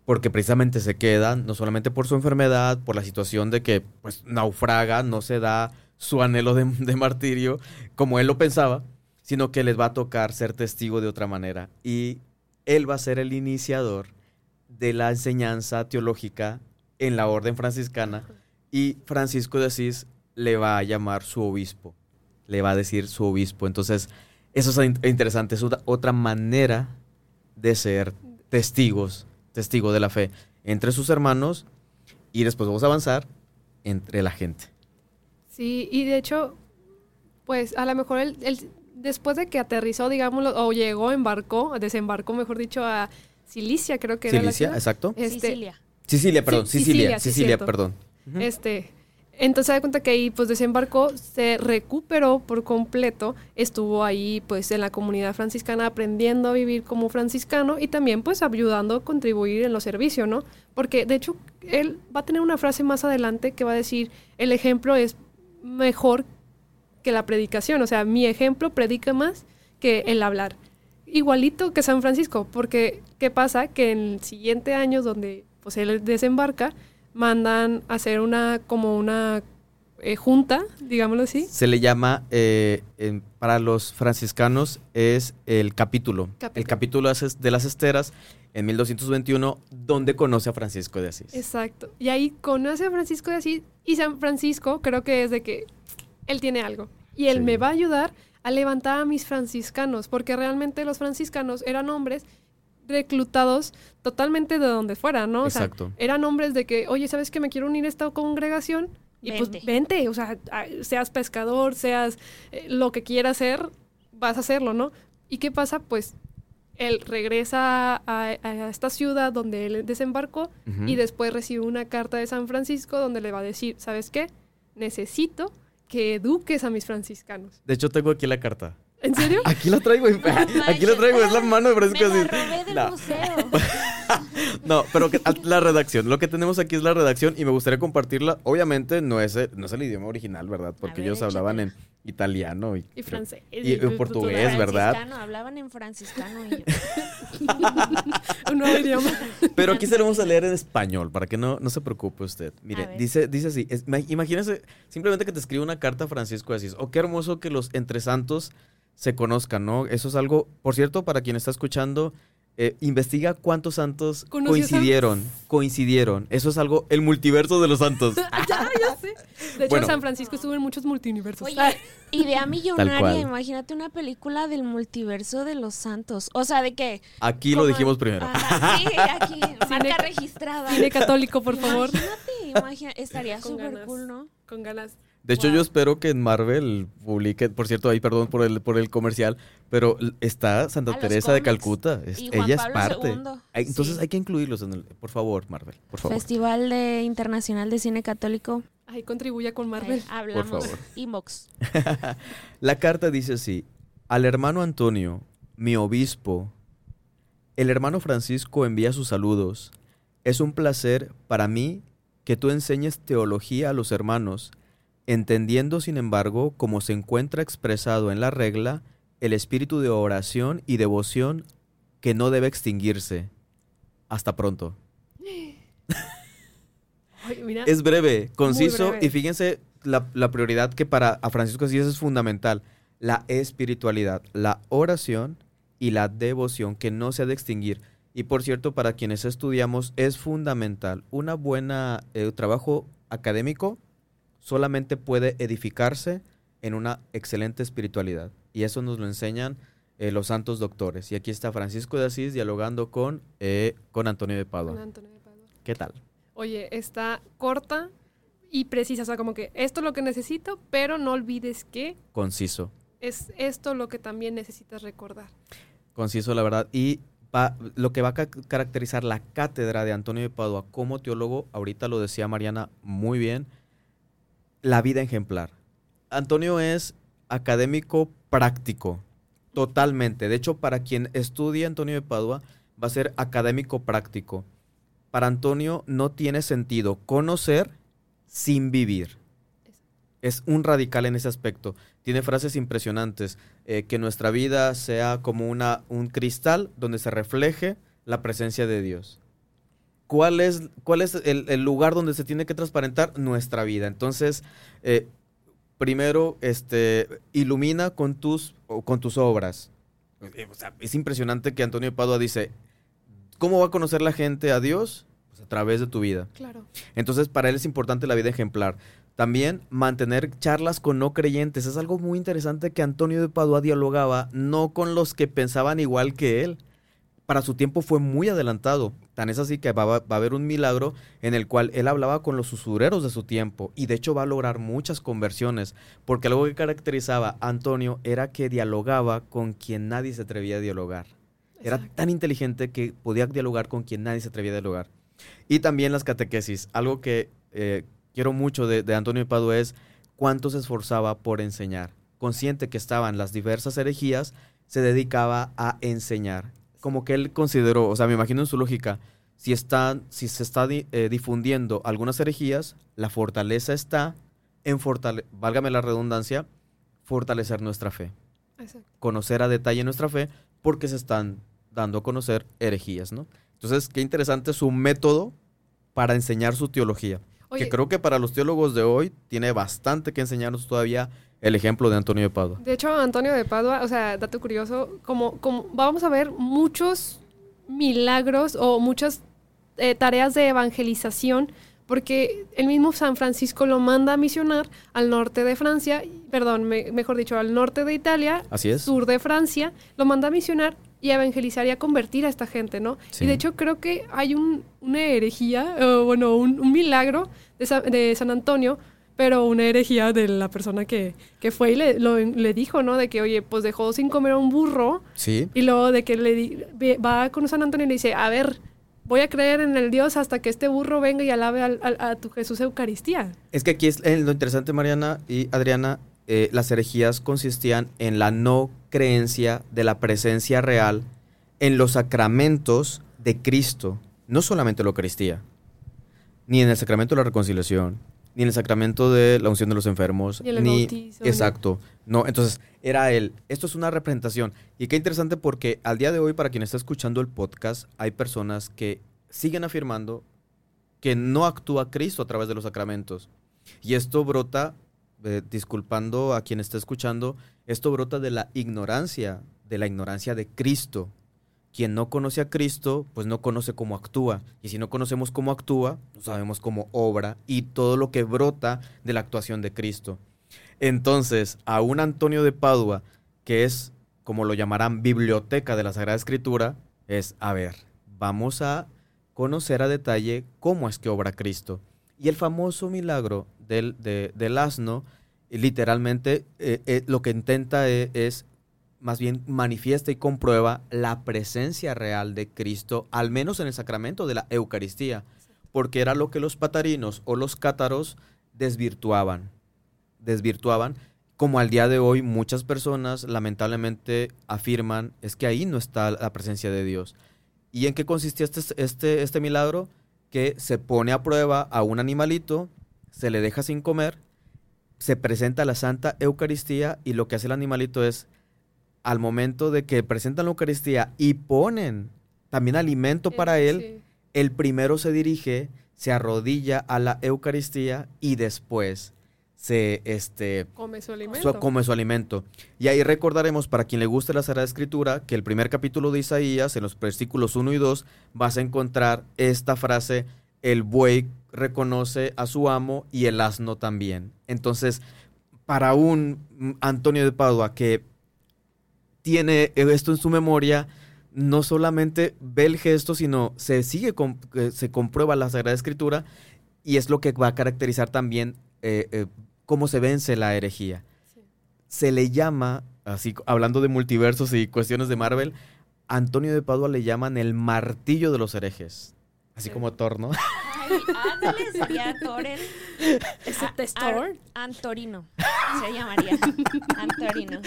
D: porque precisamente se queda no solamente por su enfermedad, por la situación de que pues naufraga, no se da su anhelo de, martirio como él lo pensaba, sino que les va a tocar ser testigo de otra manera y él va a ser el iniciador de la enseñanza teológica en la orden franciscana y Francisco de Asís le va a llamar su obispo, le va a decir su obispo. Entonces, eso es in- interesante, es otra manera de ser testigos, testigo de la fe entre sus hermanos y después vamos a avanzar entre la gente.
B: Sí, y de hecho, pues a lo mejor él, él, después de que aterrizó, digámoslo, o llegó, embarcó, desembarcó, mejor dicho, a Cilicia, creo que era la
D: Cilicia,
B: ciudad.
D: exacto.
B: Este,
C: Sicilia.
D: Sicilia, perdón,
B: Sí,
D: Sicilia,
B: Sicilia,
D: perdón.
B: Este, entonces se da cuenta que ahí pues desembarcó, se recuperó por completo, estuvo ahí pues en la comunidad franciscana aprendiendo a vivir como franciscano y también pues ayudando a contribuir en los servicios, ¿no? Porque de hecho él va a tener una frase más adelante que va a decir, el ejemplo es mejor que la predicación, o sea, mi ejemplo predica más que el hablar. Igualito que San Francisco, porque ¿qué pasa? Que en el siguiente año donde pues él desembarca, mandan a hacer una como una eh, junta, digámoslo así.
D: Se le llama, eh, en- para los franciscanos, es el capítulo. El
B: Capítulo.
D: de las esteras en 1221, donde conoce a Francisco de Asís.
B: Exacto. Y ahí conoce a Francisco de Asís y San Francisco creo que es de que él tiene algo y él
D: Sí.
B: me va a ayudar a levantar a mis franciscanos, porque realmente los franciscanos eran hombres reclutados totalmente de donde fuera, ¿no? O sea,
D: Exacto.
B: eran hombres de que, oye, ¿sabes que me quiero unir a esta congregación? Y
C: Vente.
B: pues vente, o sea, seas pescador, seas eh, lo que quieras hacer, vas a hacerlo, ¿no? ¿Y qué pasa? Pues él regresa a, a esta ciudad donde él desembarcó y después recibe una carta de San Francisco donde le va a decir, ¿sabes qué? Necesito que eduques a mis franciscanos.
D: De hecho, tengo aquí la carta.
B: ¿En serio?
D: Aquí la traigo. aquí la traigo, es la mano de Francisco
C: Me la robé del
D: No.
C: museo.
D: No, pero que- la redacción. Lo que tenemos aquí es la redacción y me gustaría compartirla. Obviamente no es, el- no es el idioma original, ¿verdad? Porque
C: ver,
D: ellos hablaban en italiano y,
B: Y francés.
D: y en portugués,
C: Franciscano,
D: ¿verdad?
C: Hablaban en franciscano y.
B: Un nuevo idioma.
D: Pero aquí se lo vamos a leer en español, para que no, no se preocupe usted. Mire, dice, dice así, es- ima- imagínese simplemente que te escribe una carta a Francisco Asís. Oh, qué hermoso que los entre santos se conozcan, ¿no? Eso es algo, por cierto, para quien está escuchando, eh, investiga cuántos santos
B: ¿Conoció
D: coincidieron, coincidieron. Eso es algo, el multiverso de los santos.
B: ya, ya sé. De hecho,
D: Bueno.
B: San Francisco estuvo en muchos multiversos.
C: Oye, idea millonaria. Imagínate una película del multiverso de los santos. O sea, ¿de qué?
D: Aquí lo dijimos primero.
C: Ajá, sí, aquí, marca registrada.
B: Cine católico, por favor.
C: Imagínate, imagina- estaría súper cool, ¿no?
B: Con ganas.
D: De hecho,
C: Wow.
D: yo espero que en Marvel publique, por cierto, ahí perdón por el, por el comercial, pero está Santa Teresa de. Calcuta. es-
C: Y Juan
D: ella es parte.
C: II.
D: Hay- entonces
C: Sí.
D: hay que incluirlos en el, por favor, Marvel, por favor.
C: Festival de Internacional de Cine Católico.
B: Ahí contribuye con
C: Ahí
B: Marvel.
C: hablamos.
D: favor.
C: Inbox.
D: La carta dice así: Al hermano Antonio, mi obispo, El hermano Francisco envía sus saludos. Es un placer para mí que tú enseñes teología a los hermanos, entendiendo sin embargo, como se encuentra expresado en la regla, el espíritu de oración y devoción que no debe extinguirse. Hasta pronto.
B: Ay, mira,
D: Es breve, conciso
B: breve.
D: y fíjense la, la prioridad que para a Francisco Asís es fundamental. La espiritualidad, la oración y la devoción que no se ha de extinguir. Y por cierto, para quienes estudiamos es fundamental. Una buena eh, trabajo académico solamente puede edificarse en una excelente espiritualidad. Y eso nos lo enseñan eh, los santos doctores. Y aquí está Francisco de Asís dialogando con, eh, con Antonio de
B: con
D: Padua.
B: Antonio de Padua.
D: ¿Qué tal?
B: Oye, está corta y precisa, o sea, como que esto es lo que necesito, pero no olvides que
D: Conciso.
B: es esto lo que también necesitas recordar.
D: Conciso, la verdad. Y va- lo que va a ca- caracterizar la cátedra de Antonio de Padua como teólogo, ahorita lo decía Mariana muy bien, la vida ejemplar. Antonio es académico práctico, totalmente. De hecho, para quien estudie Antonio de Padua, va a ser académico práctico. Para Antonio no tiene sentido conocer sin vivir. Es un radical en ese aspecto. Tiene frases impresionantes. eh, que nuestra vida sea como una, un cristal donde se refleje la presencia de Dios. ¿Cuál es, cuál es el, el lugar donde se tiene que transparentar? Nuestra vida. Entonces, eh, primero, este, ilumina con tus, o con tus obras. Eh, o sea, es impresionante que Antonio de Padua dice, ¿cómo va a conocer la gente a Dios? Pues a través de tu vida.
B: Claro.
D: Entonces, para él es importante la vida ejemplar. También mantener charlas con no creyentes. Es algo muy interesante que Antonio de Padua dialogaba no con los que pensaban igual que él. Para su tiempo fue muy adelantado. Tan es así que va, va a haber un milagro en el cual él hablaba con los usureros de su tiempo. Y de hecho va a lograr muchas conversiones. Porque algo que caracterizaba a Antonio era que dialogaba con quien nadie se atrevía a dialogar. Era tan inteligente que podía dialogar con quien nadie se atrevía a dialogar. Y también las catequesis. Algo que eh, quiero mucho de, de Antonio de Padua es cuánto se esforzaba por enseñar. Consciente que estaban las diversas herejías, se dedicaba a enseñar. Como que él consideró, o sea, me imagino en su lógica, si, están, si se está di- eh, difundiendo algunas herejías, la fortaleza está en, fortale válgame la redundancia, fortalecer nuestra fe
B: Exacto.
D: conocer a detalle nuestra fe porque se están dando a conocer herejías, ¿no? Entonces, qué interesante su método para enseñar su teología.
B: Oye,
D: que creo que para los teólogos de hoy tiene bastante que enseñarnos todavía el ejemplo de Antonio de Padua.
B: de hecho, Antonio de Padua, o sea, dato curioso, como, como vamos a ver muchos milagros o muchas eh, tareas de evangelización, porque el mismo San Francisco lo manda a misionar al norte de Francia, perdón, me- mejor dicho, al norte de Italia,
D: Así es.
B: sur de Francia, lo manda a misionar y a evangelizar y a convertir a esta gente, ¿no?
D: Sí.
B: Y de hecho creo que hay un, una herejía, o bueno, un, un milagro de, Sa- de San Antonio, pero una herejía de la persona que, que fue y le, lo- le dijo, ¿no? De que, oye, pues dejó sin comer a un burro
D: Sí.
B: y luego de que le di- va con San Antonio y le dice, a ver, voy a creer en el Dios hasta que este burro venga y alabe al- al- a tu Jesús Eucaristía.
D: Es que aquí es eh, lo interesante, Mariana y Adriana, eh, las herejías consistían en la no creencia de la presencia real en los sacramentos de Cristo, no solamente la Eucaristía, ni en el sacramento de la reconciliación, ni en el sacramento de la unción de los enfermos,
B: Ni el
D: ni
B: bautizo, ni-
D: exacto, no, entonces era él. Esto es una representación y qué interesante porque al día de hoy para quien está escuchando el podcast hay personas que siguen afirmando que no actúa Cristo a través de los sacramentos. Y esto brota, eh, disculpando a quien está escuchando, esto brota de la ignorancia, de la ignorancia de Cristo. Quien no conoce a Cristo, pues no conoce cómo actúa. Y si no conocemos cómo actúa, no sabemos cómo obra y todo lo que brota de la actuación de Cristo. Entonces, a un Antonio de Padua, que es, como lo llamarán, biblioteca de la Sagrada Escritura, es, a ver, vamos a conocer a detalle cómo es que obra Cristo. Y el famoso milagro del, de- del asno, literalmente, eh, eh, lo que intenta eh, es, más bien, manifiesta y comprueba la presencia real de Cristo, al menos en el sacramento de la Eucaristía, porque era lo que los patarinos o los cátaros desvirtuaban. Desvirtuaban, como al día de hoy muchas personas lamentablemente afirman, es que ahí no está la presencia de Dios. ¿Y en qué consistía este, este, este milagro? Que se pone a prueba a un animalito, se le deja sin comer, se presenta la Santa Eucaristía y lo que hace el animalito es, al momento de que presentan la Eucaristía y ponen también alimento para él,
B: Sí.
D: el primero se dirige, se arrodilla a la Eucaristía y después se este
B: Come su alimento.
D: su- come su alimento. Y ahí recordaremos, para quien le guste la Sagrada Escritura, que el primer capítulo de Isaías, en los versículos 1 y 2, vas a encontrar esta frase, el buey reconoce a su amo y el asno también. Entonces, para un mm, Antonio de Padua que tiene esto en su memoria, no solamente ve el gesto, sino se sigue, se comprueba la Sagrada Escritura y es lo que va a caracterizar también eh, eh, cómo se vence la herejía.
B: Sí.
D: Se le llama, así hablando de multiversos y cuestiones de Marvel, Antonio de Padua le llaman el martillo de los herejes. Así
B: Sí.
D: como Thor, ¿no?
C: Sería
B: testor.
C: Ar- Antorino. Se llamaría. Antorino.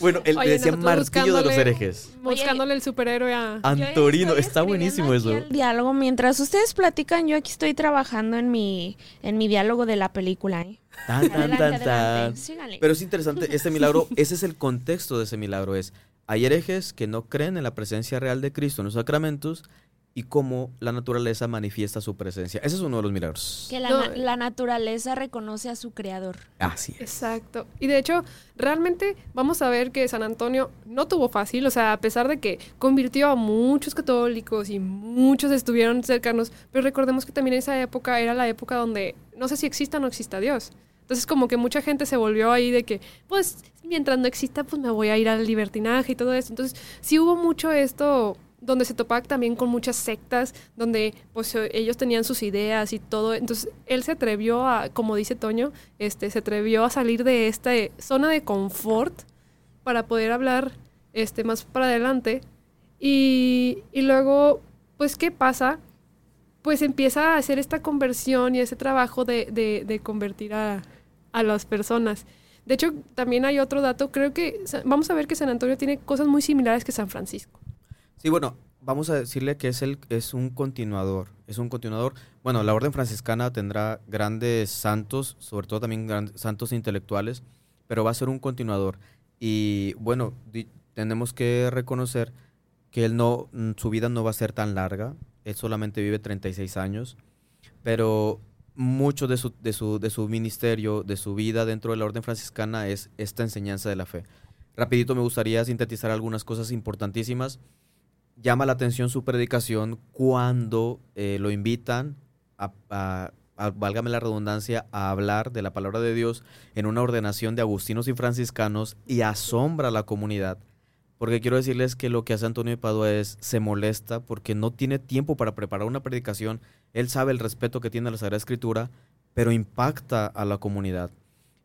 D: bueno, él le
B: Oye,
D: decía
B: nosotros
D: martillo de los
B: buscándole-
D: herejes.
B: Buscándole el superhéroe a...
D: Antorino,
C: estoy
D: está buenísimo
C: escribiendo
D: eso.
C: aquí el diálogo. Mientras ustedes platican, yo aquí estoy trabajando en mi, en mi diálogo de la película. ¿eh?
D: Tan, tan,
C: Adelante,
D: tan,
C: adelante.
D: tan.
C: Síganle.
D: Pero es interesante, este milagro, ese es el contexto de ese milagro, es, hay herejes que no creen en la presencia real de Cristo en los sacramentos y cómo la naturaleza manifiesta su presencia. Ese es uno de los milagros.
C: que la,
B: No.
C: na- la naturaleza reconoce a su creador.
D: Así es.
B: Exacto. Y de hecho, realmente vamos a ver que San Antonio no tuvo fácil, o sea, a pesar de que convirtió a muchos católicos y muchos estuvieron cercanos, pero recordemos que también esa época era la época donde no sé si exista o no exista Dios. Entonces como que mucha gente se volvió ahí de que, pues, mientras no exista, pues me voy a ir al libertinaje y todo eso. Entonces, sí hubo mucho esto donde se topaba también con muchas sectas, donde pues eh, ellos tenían sus ideas y todo. Entonces, él se atrevió a, como dice Toño, este, se atrevió a salir de esta eh, zona de confort para poder hablar este, más para adelante. Y, y luego, pues, ¿qué pasa? Pues empieza a hacer esta conversión y ese trabajo de, de- de convertir a, a las personas. De hecho, también hay otro dato, creo que vamos a ver que San Antonio tiene cosas muy similares que San Francisco.
D: Sí, bueno, vamos a decirle que es, el, es un continuador. Es un continuador. Bueno, la orden franciscana tendrá grandes santos, sobre todo también santos intelectuales, pero va a ser un continuador. Y bueno, tenemos que reconocer que él no, mm, su vida no va a ser tan larga. Él solamente vive 36 años, pero mucho de su, de su, de su ministerio, de su vida dentro de la orden franciscana es esta enseñanza de la fe. Rapidito me gustaría sintetizar algunas cosas importantísimas llama la atención su predicación cuando eh, lo invitan a, a- válgame la redundancia, a hablar de la palabra de Dios en una ordenación de agustinos y franciscanos y asombra a la comunidad. Porque quiero decirles que lo que hace Antonio de Padua es, se molesta porque no tiene tiempo para preparar una predicación. Él sabe el respeto que tiene a la Sagrada Escritura, pero impacta a la comunidad.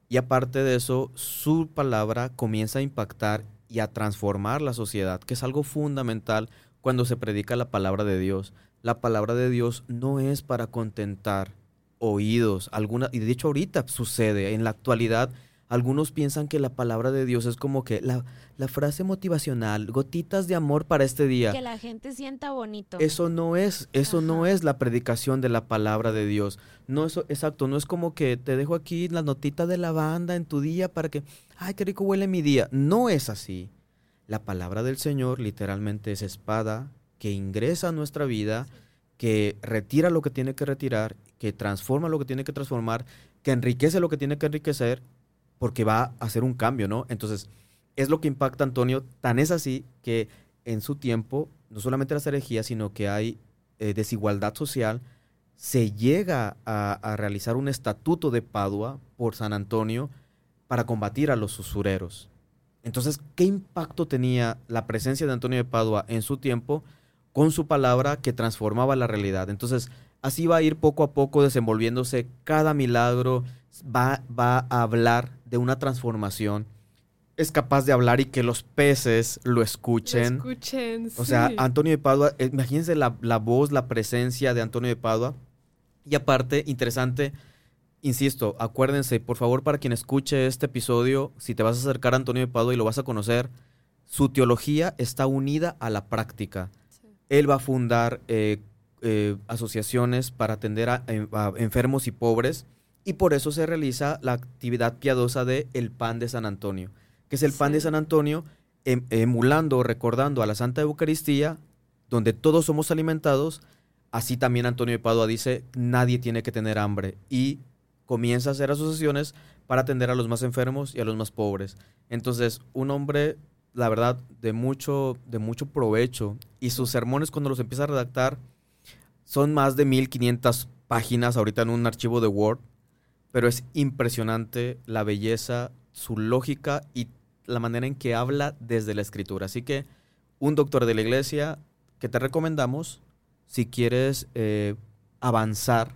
D: Y aparte de eso, su palabra comienza a impactar y a transformar la sociedad, que es algo fundamental cuando se predica la palabra de Dios. La palabra de Dios no es para contentar oídos, alguna, y de hecho ahorita sucede, en la actualidad, algunos piensan que la palabra de Dios es como que la, la frase motivacional, gotitas de amor para este día.
C: Que la gente sienta bonito.
D: Eso no es, eso no es la predicación de la palabra de Dios. No eso, exacto, no es como que te dejo aquí la notita de lavanda en tu día para que, ay, qué rico huele mi día. No es así. La palabra del Señor literalmente es espada que ingresa a nuestra vida, que retira lo que tiene que retirar, que transforma lo que tiene que transformar, que enriquece lo que tiene que enriquecer, porque va a hacer un cambio, ¿no? Entonces, es lo que impacta a Antonio, tan es así que en su tiempo, no solamente las herejías, sino que hay eh, desigualdad social, se llega a, a realizar un estatuto de Padua por San Antonio para combatir a los usureros. Entonces, ¿qué impacto tenía la presencia de Antonio de Padua en su tiempo con su palabra que transformaba la realidad? Entonces, así va a ir poco a poco desenvolviéndose cada milagro, va, va a hablar de una transformación. Es capaz de hablar y que los peces lo escuchen.
B: Lo escuchen.
D: O sea,
B: sí.
D: Antonio de Padua, eh, imagínense la, la voz, la presencia de Antonio de Padua. Y aparte, interesante, insisto, acuérdense, por favor, para quien escuche este episodio, si te vas a acercar a Antonio de Padua y lo vas a conocer, su teología está unida a la práctica.
B: Sí.
D: él va a fundar eh, eh, asociaciones para atender a, a enfermos y pobres y por eso se realiza la actividad piadosa de el pan de San Antonio, que es el pan de. San Antonio em- emulando, recordando a la Santa Eucaristía, donde todos somos alimentados. Así también Antonio de Padua dice, nadie tiene que tener hambre y comienza a hacer asociaciones para atender a los más enfermos y a los más pobres. Entonces, un hombre, la verdad, de mucho, de mucho provecho. Y sus sermones, cuando los empieza a redactar, son más de 1500 páginas ahorita en un archivo de Word. Pero es impresionante la belleza, su lógica y la manera en que habla desde la escritura. Así que, un doctor de la iglesia que te recomendamos si quieres eh, avanzar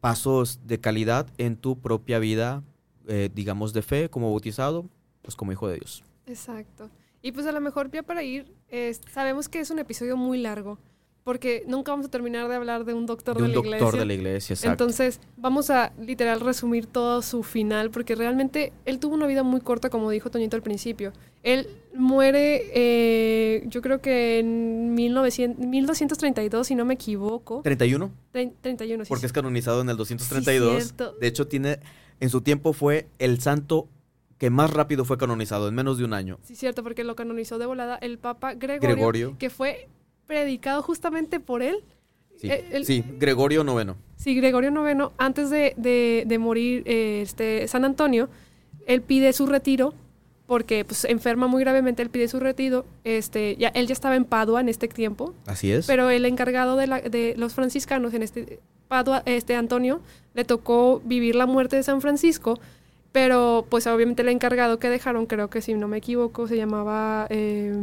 D: pasos de calidad en tu propia vida, eh, digamos, de fe, como bautizado, pues como hijo de Dios.
B: Exacto. Y pues a lo mejor ya para ir, es- sabemos que es un episodio muy largo, porque nunca vamos a terminar de hablar de un doctor
D: de
B: de,
D: un
B: la
D: doctor
B: iglesia.
D: de la iglesia, exacto.
B: Entonces, vamos a literal resumir todo su final, porque realmente él tuvo una vida muy corta, como dijo Toñito al principio. Él muere, eh, yo creo que en 1900, 1232, si no me equivoco.
D: 31,
B: Trein- 31, sí.
D: porque
B: sí.
D: es canonizado en el 232.
B: cierto.
D: de hecho, tiene en su tiempo fue el santo que más rápido fue canonizado, en menos de un año.
B: Sí, cierto, porque lo canonizó de volada el Papa Gregorio,
D: Gregorio.
B: que fue predicado justamente por él.
D: Sí,
B: Eh, el-
D: sí Gregorio noveno.
B: Sí, Gregorio IX, antes de, de- de morir eh, este, San Antonio, él pide su retiro porque pues, enferma muy gravemente, él pide su retiro. Este, ya, él ya estaba en Padua en este tiempo,
D: Así es.
B: pero el encargado de, la- de los franciscanos en este Padua, este Antonio, le tocó vivir la muerte de San Francisco, pero pues obviamente el encargado que dejaron, creo que si no me equivoco, se llamaba, eh,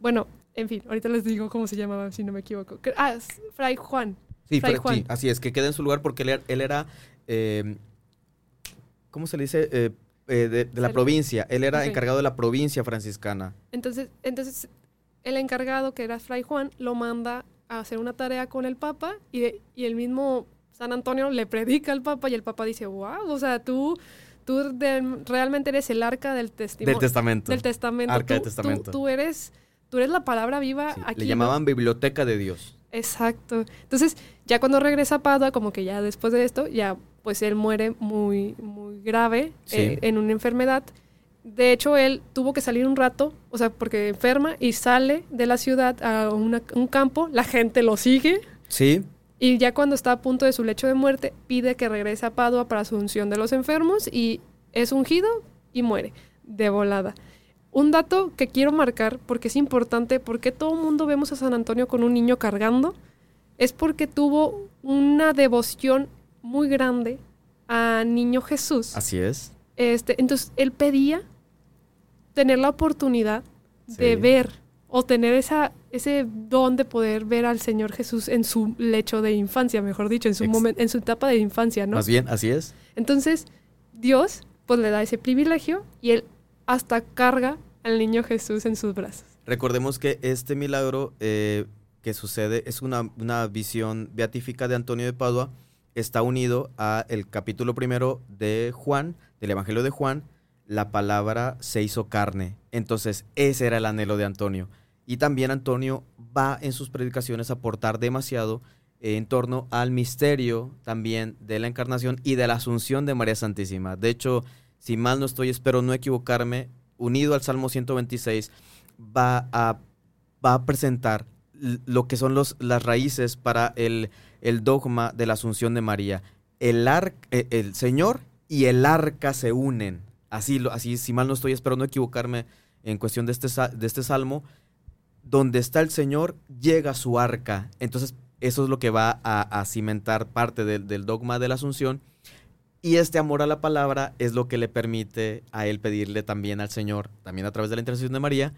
B: bueno, en fin, ahorita les digo cómo se llamaba, si no me equivoco. Ah, es Fray Juan.
D: Sí,
B: Fray Juan.
D: sí, así es, que queda en su lugar porque él era, él era, eh, ¿cómo se le dice? Eh, eh, de, de la provincia. Él era encargado de la provincia franciscana.
B: Entonces, entonces el encargado, que era Fray Juan, lo manda a hacer una tarea con el Papa y, de- y el mismo San Antonio le predica al Papa y el Papa dice, wow, o sea, tú, tú de- realmente eres el arca del testimonio.
D: Del testamento.
B: Del testamento.
D: Arca del
B: tú-
D: testamento.
B: Tú, eres, tú eres la palabra viva
D: Sí,
B: aquí.
D: le
B: ¿no?
D: llamaban biblioteca de Dios.
B: Exacto. Entonces, ya cuando regresa a Padua, como que ya después de esto, ya pues él muere muy, muy grave
D: Sí.
B: eh, en una enfermedad. De hecho, él tuvo que salir un rato, o sea, porque enferma y sale de la ciudad a una- un campo, la gente lo sigue
D: Sí,
B: y ya cuando está a punto de su lecho de muerte, pide que regrese a Padua para su unción de los enfermos y es ungido y muere de volada. Un dato que quiero marcar porque es importante, porque todo el mundo vemos a San Antonio con un niño cargando, es porque tuvo una devoción muy grande a Niño Jesús.
D: así es.
B: Este, entonces él pedía tener la oportunidad de ver o tener esa, ese don de poder ver al Señor Jesús en su lecho de infancia, mejor dicho, en su momento, en su etapa de infancia, ¿no?
D: Más bien, así es.
B: Entonces, Dios pues le da ese privilegio y él hasta carga al niño Jesús en sus brazos.
D: Recordemos que este milagro eh, que sucede es una, una visión beatífica de Antonio de Padua. Está unido a el capítulo primero de Juan, del Evangelio de Juan. La palabra se hizo carne. Entonces, ese era el anhelo de Antonio. Y también Antonio va en sus predicaciones a aportar demasiado eh, en torno al misterio también de la encarnación y de la asunción de María Santísima. De hecho, si mal no estoy, espero no equivocarme, unido al Salmo 126, va a, va a presentar lo que son las raíces para el, el dogma de la asunción de María. El, eh, el Señor y el arca se unen. Así, así, si mal no estoy, espero no equivocarme en cuestión de este, de este salmo. Donde está el Señor, llega su arca. Entonces, eso es lo que va a, a cimentar parte del dogma de la asunción. Y este amor a la palabra es lo que le permite a él pedirle también al Señor, también a través de la intercesión de María,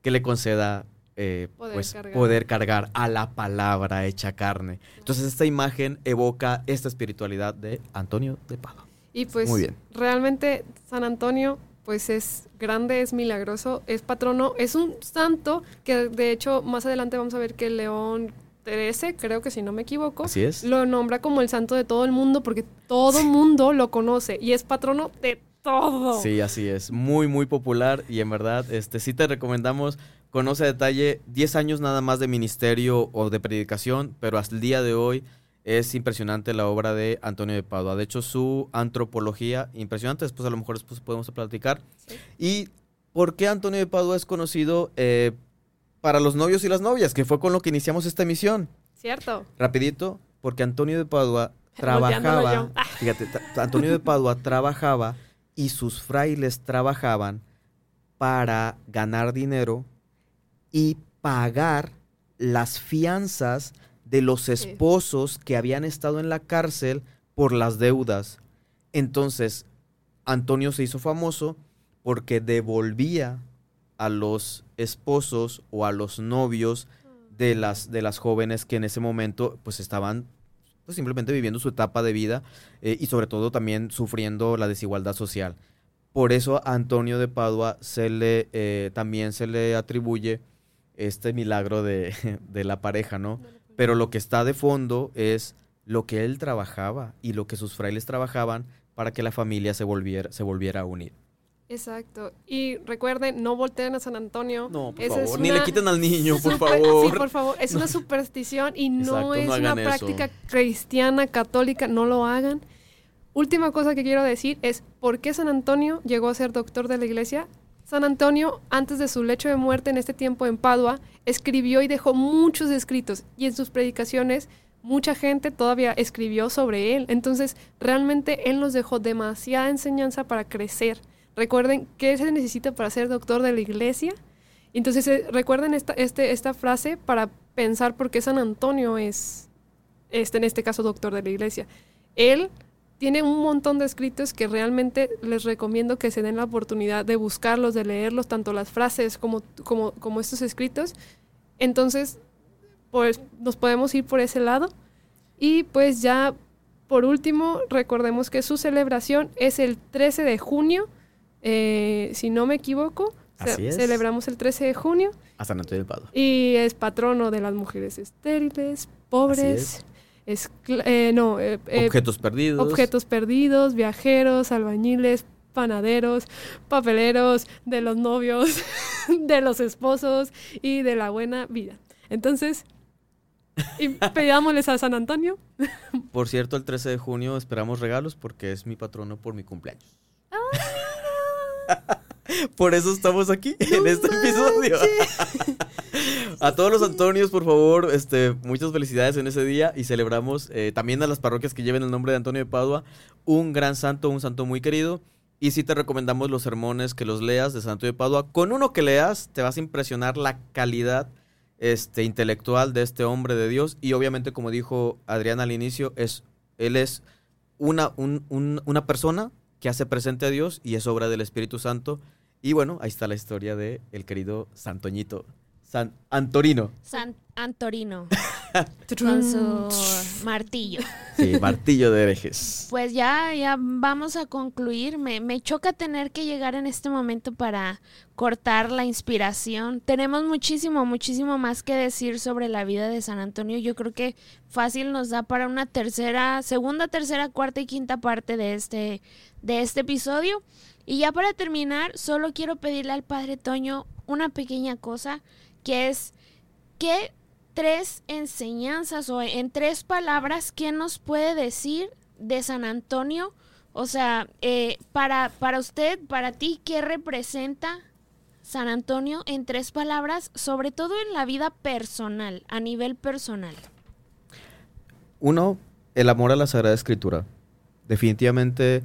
D: que le conceda eh,
B: Poder
D: pues,
B: cargar.
D: poder cargar a la palabra hecha carne. Entonces esta imagen evoca esta espiritualidad de Antonio de Padua.
B: Y pues
D: Muy bien.
B: realmente San Antonio pues es grande, es milagroso, es patrono, es un santo que de hecho más adelante vamos a ver que León XIII, creo que si no me equivoco,
D: Así es.
B: lo nombra como el santo de todo el mundo porque todo mundo lo conoce y es patrono de todo.
D: Sí, así es. Muy, muy popular y en verdad, este, sí te recomendamos conoce a detalle 10 años nada más de ministerio o de predicación, pero hasta el día de hoy es impresionante la obra de Antonio de Padua. De hecho, su antropología, impresionante, después a lo mejor después podemos platicar. ¿Y por qué Antonio de Padua es conocido eh, para los novios y las novias? Que fue con lo que iniciamos esta emisión.
B: Cierto.
D: Rapidito, porque Antonio de Padua trabajaba, fíjate, Antonio de Padua trabajaba y sus frailes trabajaban para ganar dinero y pagar las fianzas de los esposos que habían estado en la cárcel por las deudas. Entonces, Antonio se hizo famoso porque devolvía a los esposos o a los novios de las, de las jóvenes que en ese momento pues estaban pues, simplemente viviendo su etapa de vida eh, y sobre todo también sufriendo la desigualdad social. Por eso a Antonio de Padua se le, eh, también se le atribuye este milagro de, de la pareja, ¿no? Pero lo que está de fondo es lo que él trabajaba y lo que sus frailes trabajaban para que la familia se volviera, se volviera a unir.
B: Exacto. Y recuerden, no volteen a San Antonio.
D: No, por
B: Esa
D: favor, ni le quiten al niño, por favor.
B: Sí, por favor. Es una superstición y no
D: Exacto, no
B: es una
D: eso.
B: práctica cristiana, católica. No lo hagan. Última cosa que quiero decir es por qué San Antonio llegó a ser doctor de la iglesia. San Antonio, antes de su lecho de muerte en este tiempo en Padua, escribió y dejó muchos escritos y en sus predicaciones mucha gente todavía escribió sobre él. Entonces, realmente él nos dejó demasiada enseñanza para crecer. Recuerden qué se necesita para ser doctor de la iglesia. Entonces, eh, recuerden esta, este, esta frase para pensar por qué San Antonio es, este, en este caso, doctor de la iglesia. Él tiene un montón de escritos que realmente les recomiendo que se den la oportunidad de buscarlos, de leerlos, tanto las frases como, como, como estos escritos. Entonces, pues nos podemos ir por ese lado. Y pues ya, por último, recordemos que su celebración es el 13 de junio, eh, si no me equivoco. ce-
D: Así es.
B: Celebramos el 13 de junio
D: A San Antonio de Padua.
B: y es patrono de las mujeres estériles, pobres,
D: es.
B: eh, no, eh, eh,
D: Objetos perdidos.
B: objetos perdidos, viajeros, albañiles, panaderos, papeleros, de los novios, de los esposos y de la buena vida. Entonces, y a San Antonio.
D: Por cierto, el 13 de junio esperamos regalos porque es mi patrono por mi cumpleaños. Por eso estamos aquí en este episodio. a todos los Antonios, por favor, este, muchas felicidades en ese día y celebramos eh, también a las parroquias que lleven el nombre de Antonio de Padua, un gran santo, un santo muy querido. Y sí te recomendamos los sermones que los leas de San Antonio de Padua. Con uno que leas te vas a impresionar la calidad este, intelectual de este hombre de Dios. Y obviamente, como dijo Adrián al inicio, es, él es una, un- un- una persona que hace presente a Dios y es obra del Espíritu Santo. Y bueno, ahí está la historia de el querido Santoñito, San Antorino.
C: San Antorino con su martillo.
D: Sí, martillo de herejes.
C: Pues ya, ya vamos a concluir. Me, me choca tener que llegar en este momento para cortar la inspiración. Tenemos muchísimo, muchísimo más que decir sobre la vida de San Antonio. Yo creo que fácil nos da para una tercera, segunda, tercera, cuarta y quinta parte de este, de este episodio. Y ya para terminar, solo quiero pedirle al Padre Toño una pequeña cosa, que es ¿qué tres enseñanzas o en tres palabras, ¿qué nos puede decir de San Antonio? O sea, eh, para, para usted, para ti, ¿qué representa San Antonio en tres palabras, sobre todo en la vida personal, a nivel personal?
D: Uno, el amor a la Sagrada Escritura. Definitivamente,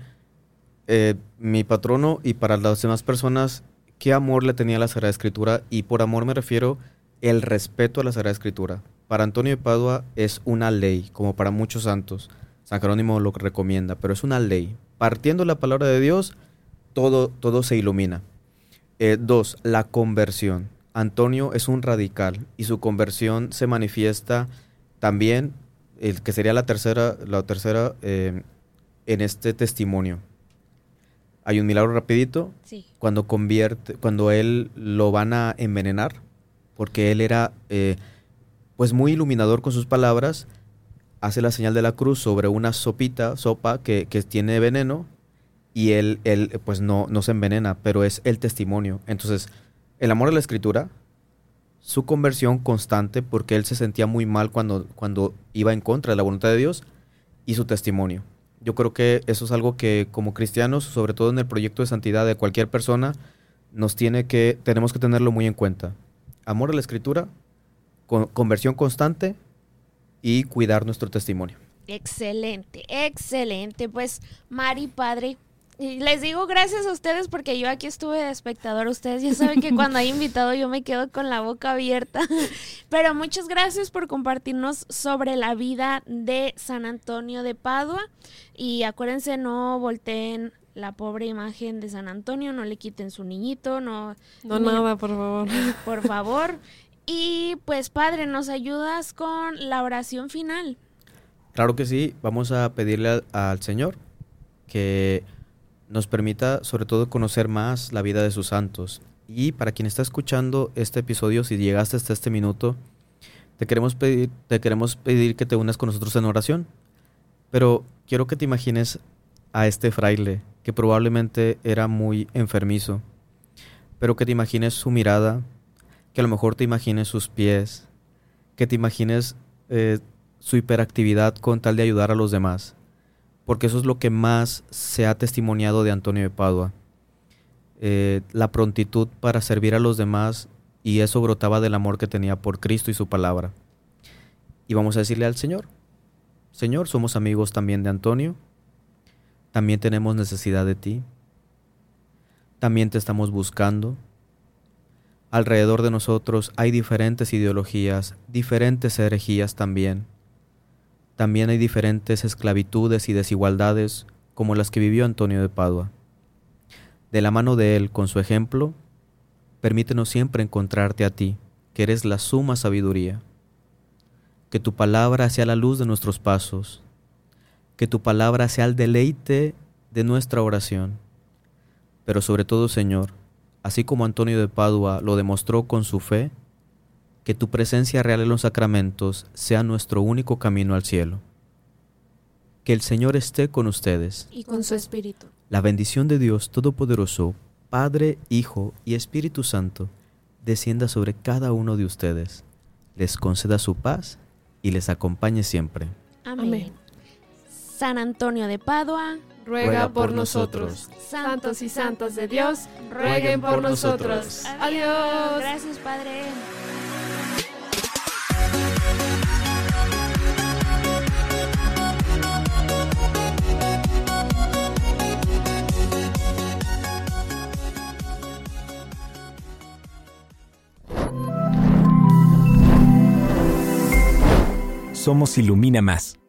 D: eh, mi patrono y para las demás personas, qué amor le tenía a la Sagrada Escritura. Y por amor me refiero el respeto a la Sagrada Escritura. Para Antonio de Padua es una ley, como para muchos santos. San Jerónimo lo recomienda, pero es una ley. Partiendo la palabra de Dios, todo, todo se ilumina. Eh, dos, la conversión. Antonio es un radical y su conversión se manifiesta también, el que sería la tercera, la tercera eh, en este testimonio. Hay un milagro rapidito
C: Sí.
D: cuando convierte, cuando él lo van a envenenar, porque él era eh, pues muy iluminador con sus palabras, hace la señal de la cruz sobre una sopita, sopa que, que tiene veneno, y él, él pues no, no se envenena, pero es el testimonio. Entonces, el amor a la escritura, su conversión constante porque él se sentía muy mal cuando, cuando iba en contra de la voluntad de Dios y su testimonio. Yo creo que eso es algo que como cristianos, sobre todo en el proyecto de santidad de cualquier persona, nos tiene que, tenemos que tenerlo muy en cuenta. Amor a la escritura, conversión constante y cuidar nuestro testimonio.
C: Excelente, excelente. Pues Mari, padre, les digo gracias a ustedes porque yo aquí estuve de espectador. Ustedes ya saben que cuando hay invitado yo me quedo con la boca abierta. Pero muchas gracias por compartirnos sobre la vida de San Antonio de Padua. Y acuérdense, no volteen la pobre imagen de San Antonio, no le quiten su niñito, no...
B: No, nada, por favor.
C: Por favor. Y pues Padre, ¿nos ayudas con la oración final?
D: Claro que sí, vamos a pedirle al Señor que nos permita sobre todo conocer más la vida de sus santos. Y para quien está escuchando este episodio, si llegaste hasta este minuto, te queremos pedir, te queremos pedir que te unas con nosotros en oración. Pero quiero que te imagines a este fraile que probablemente era muy enfermizo, pero que te imagines su mirada, que a lo mejor te imagines sus pies, que te imagines eh, su hiperactividad con tal de ayudar a los demás porque eso es lo que más se ha testimoniado de Antonio de Padua. Eh, la prontitud para servir a los demás y eso brotaba del amor que tenía por Cristo y su palabra. Y vamos a decirle al Señor, Señor, somos amigos también de Antonio, también tenemos necesidad de ti, también te estamos buscando. Alrededor de nosotros hay diferentes ideologías, diferentes herejías también también hay diferentes esclavitudes y desigualdades como las que vivió Antonio de Padua. De la mano de él, con su ejemplo, permítenos siempre encontrarte a ti, que eres la suma sabiduría. Que tu palabra sea la luz de nuestros pasos, que tu palabra sea el deleite de nuestra oración. Pero sobre todo, Señor, así como Antonio de Padua lo demostró con su fe, que tu presencia real en los sacramentos sea nuestro único camino al cielo. Que el Señor esté con ustedes.
C: Y con su Espíritu.
D: La bendición de Dios Todopoderoso, Padre, Hijo y Espíritu Santo, descienda sobre cada uno de ustedes, les conceda su paz y les acompañe siempre.
C: Amén. San Antonio de Padua,
B: ruega por nosotros. Santos y santas de Dios, rueguen por nosotros. Adiós.
C: Gracias, Padre.
E: Somos Ilumina Más.